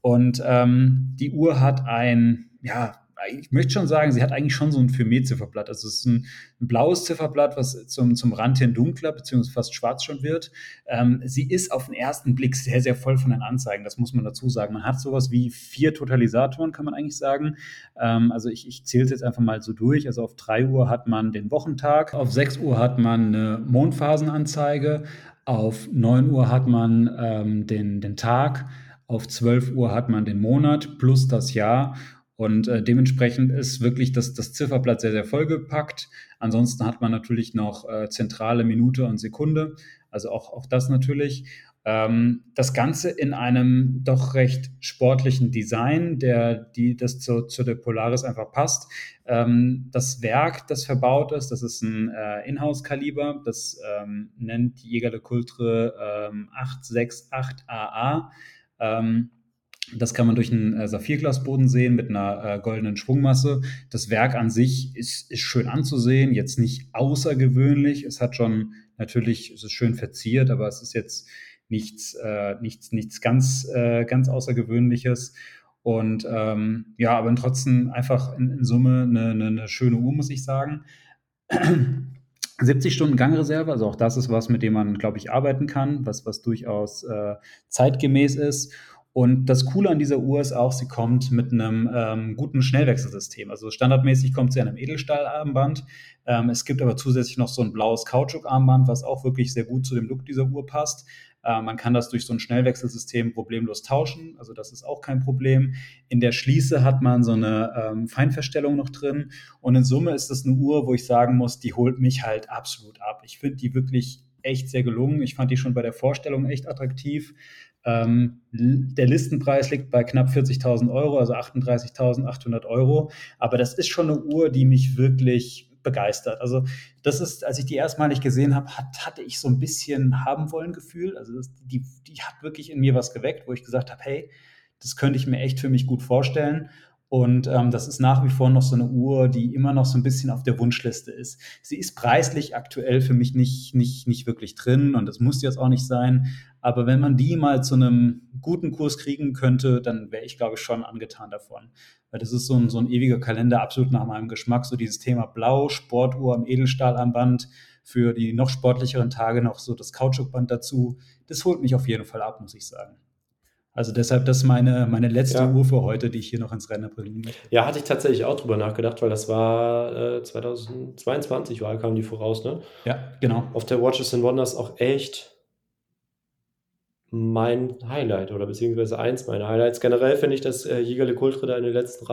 Und ähm, die Uhr hat ein, ja, ich möchte schon sagen, sie hat eigentlich schon so ein Firmet-Zifferblatt. Also es ist ein, ein, blaues Zifferblatt, was zum, zum Rand hin dunkler beziehungsweise fast schwarz schon wird. Ähm, sie ist auf den ersten Blick sehr, sehr voll von den Anzeigen. Das muss man dazu sagen. Man hat sowas wie vier Totalisatoren, kann man eigentlich sagen. Ähm, also ich, ich zähle es jetzt einfach mal so durch. Also auf 3 Uhr hat man den Wochentag, auf 6 Uhr hat man eine Mondphasenanzeige, auf 9 Uhr hat man ähm, den, den Tag, auf 12 Uhr hat man den Monat plus das Jahr und äh, dementsprechend ist wirklich das, das Zifferblatt sehr, sehr vollgepackt. Ansonsten hat man natürlich noch äh, zentrale Minute und Sekunde, also auch, auch das natürlich. Ähm, das Ganze in einem doch recht sportlichen Design, der die das zu, zu der Polaris einfach passt. Ähm, das Werk, das verbaut ist, das ist ein äh, Inhouse-Kaliber, das ähm, nennt Jäger de Coultre ähm, 868AA. Das kann man durch einen äh, Saphirglasboden sehen mit einer äh, goldenen Schwungmasse. Das Werk an sich ist, ist schön anzusehen, jetzt nicht außergewöhnlich. Es hat schon natürlich, es ist schön verziert, aber es ist jetzt nichts, äh, nichts, nichts ganz, äh, ganz Außergewöhnliches. Und ähm, ja, aber trotzdem einfach in, in Summe eine, eine, eine, schöne Uhr, muss ich sagen. 70 Stunden Gangreserve, also auch das ist was, mit dem man, glaube ich, arbeiten kann, was, was durchaus äh, zeitgemäß ist. Und das Coole an dieser Uhr ist auch, sie kommt mit einem ähm, guten Schnellwechselsystem. Also standardmäßig kommt sie an einem Edelstahlarmband. Ähm, es gibt aber zusätzlich noch so ein blaues Kautschukarmband, was auch wirklich sehr gut zu dem Look dieser Uhr passt. Äh, man kann das durch so ein Schnellwechselsystem problemlos tauschen, also das ist auch kein Problem. In der Schließe hat man so eine ähm, Feinverstellung noch drin und in Summe ist das eine Uhr, wo ich sagen muss, die holt mich halt absolut ab. Ich finde die wirklich echt sehr gelungen. Ich fand die schon bei der Vorstellung echt attraktiv. Ähm, der Listenpreis liegt bei knapp 40.000 Euro, also 38.800 Euro. Aber das ist schon eine Uhr, die mich wirklich begeistert. Also das ist, als ich die erstmalig gesehen habe, hat, hatte ich so ein bisschen haben wollen Gefühl. Also das, die, die hat wirklich in mir was geweckt, wo ich gesagt habe, hey, das könnte ich mir echt für mich gut vorstellen. Und ähm, das ist nach wie vor noch so eine Uhr, die immer noch so ein bisschen auf der Wunschliste ist. Sie ist preislich aktuell für mich nicht, nicht, nicht wirklich drin und das muss jetzt auch nicht sein. Aber wenn man die mal zu einem guten Kurs kriegen könnte, dann wäre ich, glaube ich, schon angetan davon. Weil das ist so ein, so ein ewiger Kalender, absolut nach meinem Geschmack. So dieses Thema Blau, Sportuhr am Edelstahl am Band, für die noch sportlicheren Tage noch so das Kautschukband dazu. Das holt mich auf jeden Fall ab, muss ich sagen. Also deshalb das ist meine, meine letzte ja. Uhr für heute, die ich hier noch ins Rennen bringen möchte. Ja, hatte ich tatsächlich auch drüber nachgedacht, weil das war äh, 2022 war, kam die voraus, ne? Ja, genau. Auf der Watches and Wonders auch echt mein Highlight oder beziehungsweise eins meiner Highlights. Generell finde ich, dass äh, Jägerle Kultre da in den letzten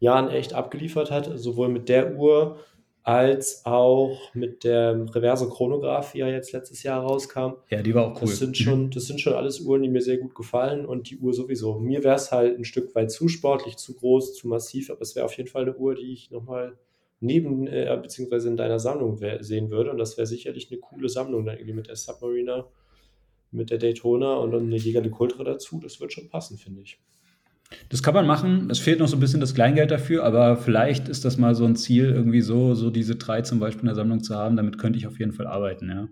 Jahren echt abgeliefert hat, sowohl mit der Uhr als auch mit der Reverse Chronograph, die ja jetzt letztes Jahr rauskam. Ja, die war auch cool. Das sind schon, das sind schon alles Uhren, die mir sehr gut gefallen und die Uhr sowieso. Mir wäre es halt ein Stück weit zu sportlich, zu groß, zu massiv, aber es wäre auf jeden Fall eine Uhr, die ich nochmal neben, äh, beziehungsweise in deiner Sammlung sehen würde und das wäre sicherlich eine coole Sammlung dann irgendwie mit der Submariner, mit der Daytona und dann eine Jäger de Cultre dazu. Das wird schon passen, finde ich. Das kann man machen. Es fehlt noch so ein bisschen das Kleingeld dafür, aber vielleicht ist das mal so ein Ziel, irgendwie so, so diese drei zum Beispiel in der Sammlung zu haben. Damit könnte ich auf jeden Fall arbeiten, ja.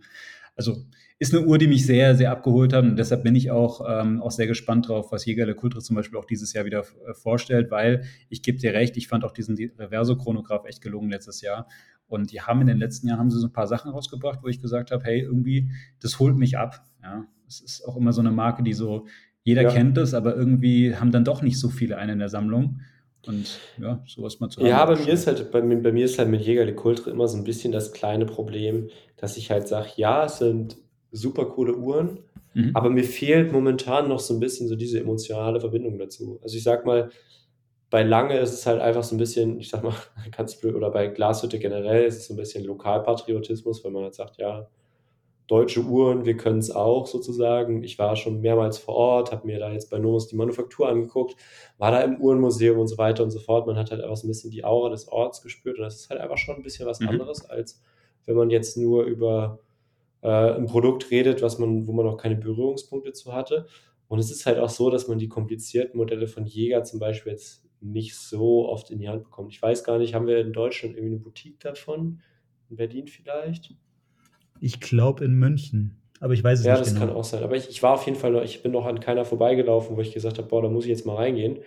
Also ist eine Uhr, die mich sehr, sehr abgeholt hat und deshalb bin ich auch, ähm, auch sehr gespannt drauf, was Jäger der Kultre zum Beispiel auch dieses Jahr wieder äh, vorstellt, weil ich gebe dir recht, ich fand auch diesen Reverso-Chronograph echt gelungen letztes Jahr und die haben in den letzten Jahren haben sie so ein paar Sachen rausgebracht, wo ich gesagt habe, hey, irgendwie, das holt mich ab, ja. Es ist auch immer so eine Marke, die so jeder ja. kennt das, aber irgendwie haben dann doch nicht so viele eine in der Sammlung. Und ja, sowas mal zu haben. Ja, bei mir, ist halt, bei, bei, mir ist halt mit Jäger de Kultre immer so ein bisschen das kleine Problem, dass ich halt sage, ja, es sind super coole Uhren, mhm. aber mir fehlt momentan noch so ein bisschen so diese emotionale Verbindung dazu. Also ich sag mal, bei Lange ist es halt einfach so ein bisschen, ich sag mal, ganz blöd, oder bei Glashütte generell ist es so ein bisschen Lokalpatriotismus, wenn man halt sagt, ja, deutsche Uhren, wir können es auch sozusagen. Ich war schon mehrmals vor Ort, habe mir da jetzt bei Nomos die Manufaktur angeguckt, war da im Uhrenmuseum und so weiter und so fort. Man hat halt einfach so ein bisschen die Aura des Orts gespürt und das ist halt einfach schon ein bisschen was mhm. anderes, als wenn man jetzt nur über äh, ein Produkt redet, was man, wo man noch keine Berührungspunkte zu hatte. Und es ist halt auch so, dass man die komplizierten Modelle von Jäger zum Beispiel jetzt nicht so oft in die Hand bekommt. Ich weiß gar nicht, haben wir in Deutschland irgendwie eine Boutique davon? In Berlin vielleicht? Ich glaube in München. Aber ich weiß es ja, nicht. Ja, das genau. kann auch sein. Aber ich, ich war auf jeden Fall noch, ich bin noch an keiner vorbeigelaufen, wo ich gesagt habe, boah, da muss ich jetzt mal reingehen.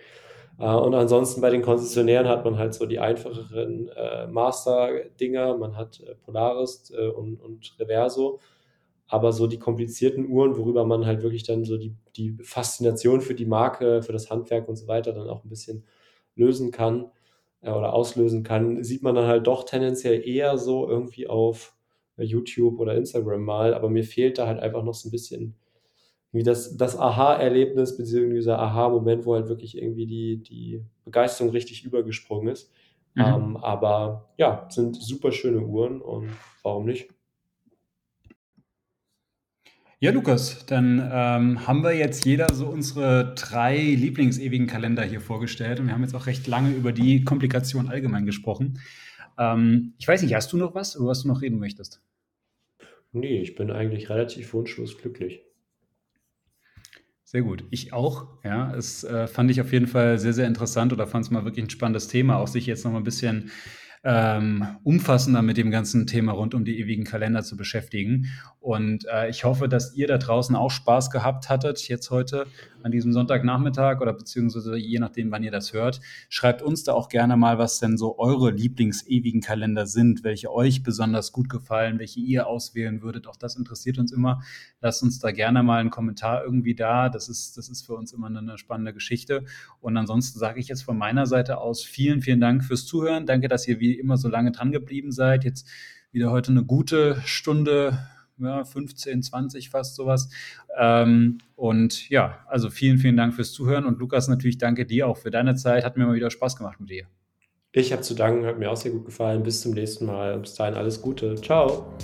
Uh, und ansonsten bei den Konzessionären hat man halt so die einfacheren äh, Master-Dinger, man hat äh, Polaris äh, und, und Reverso, aber so die komplizierten Uhren, worüber man halt wirklich dann so die, die Faszination für die Marke, für das Handwerk und so weiter dann auch ein bisschen lösen kann äh, oder auslösen kann, sieht man dann halt doch tendenziell eher so irgendwie auf YouTube oder Instagram mal, aber mir fehlt da halt einfach noch so ein bisschen wie das, das Aha-Erlebnis, beziehungsweise dieser Aha-Moment, wo halt wirklich irgendwie die, die Begeisterung richtig übergesprungen ist. Mhm. Ähm, aber ja, sind super schöne Uhren und warum nicht? Ja, Lukas, dann ähm, haben wir jetzt jeder so unsere drei Lieblingsewigen Kalender hier vorgestellt und wir haben jetzt auch recht lange über die Komplikation allgemein gesprochen. Ähm, ich weiß nicht, hast du noch was, über was du noch reden möchtest? Nee, ich bin eigentlich relativ wunschlos glücklich. Sehr gut. Ich auch. Ja, es äh, fand ich auf jeden Fall sehr, sehr interessant oder fand es mal wirklich ein spannendes Thema, auch sich jetzt noch mal ein bisschen ähm, umfassender mit dem ganzen Thema rund um die ewigen Kalender zu beschäftigen. Und äh, ich hoffe, dass ihr da draußen auch Spaß gehabt hattet, jetzt heute an diesem Sonntagnachmittag oder beziehungsweise je nachdem, wann ihr das hört. Schreibt uns da auch gerne mal, was denn so eure Lieblings-ewigen Kalender sind, welche euch besonders gut gefallen, welche ihr auswählen würdet. Auch das interessiert uns immer. Lasst uns da gerne mal einen Kommentar irgendwie da. Das ist, das ist für uns immer eine spannende Geschichte. Und ansonsten sage ich jetzt von meiner Seite aus vielen, vielen Dank fürs Zuhören. Danke, dass ihr wie immer so lange dran geblieben seid. Jetzt wieder heute eine gute Stunde ja, 15, 20 fast sowas. Ähm, und ja, also vielen, vielen Dank fürs Zuhören und Lukas, natürlich danke dir auch für deine Zeit. Hat mir mal wieder Spaß gemacht mit dir. Ich habe zu danken, hat mir auch sehr gut gefallen. Bis zum nächsten Mal. Bis dahin alles Gute. Ciao.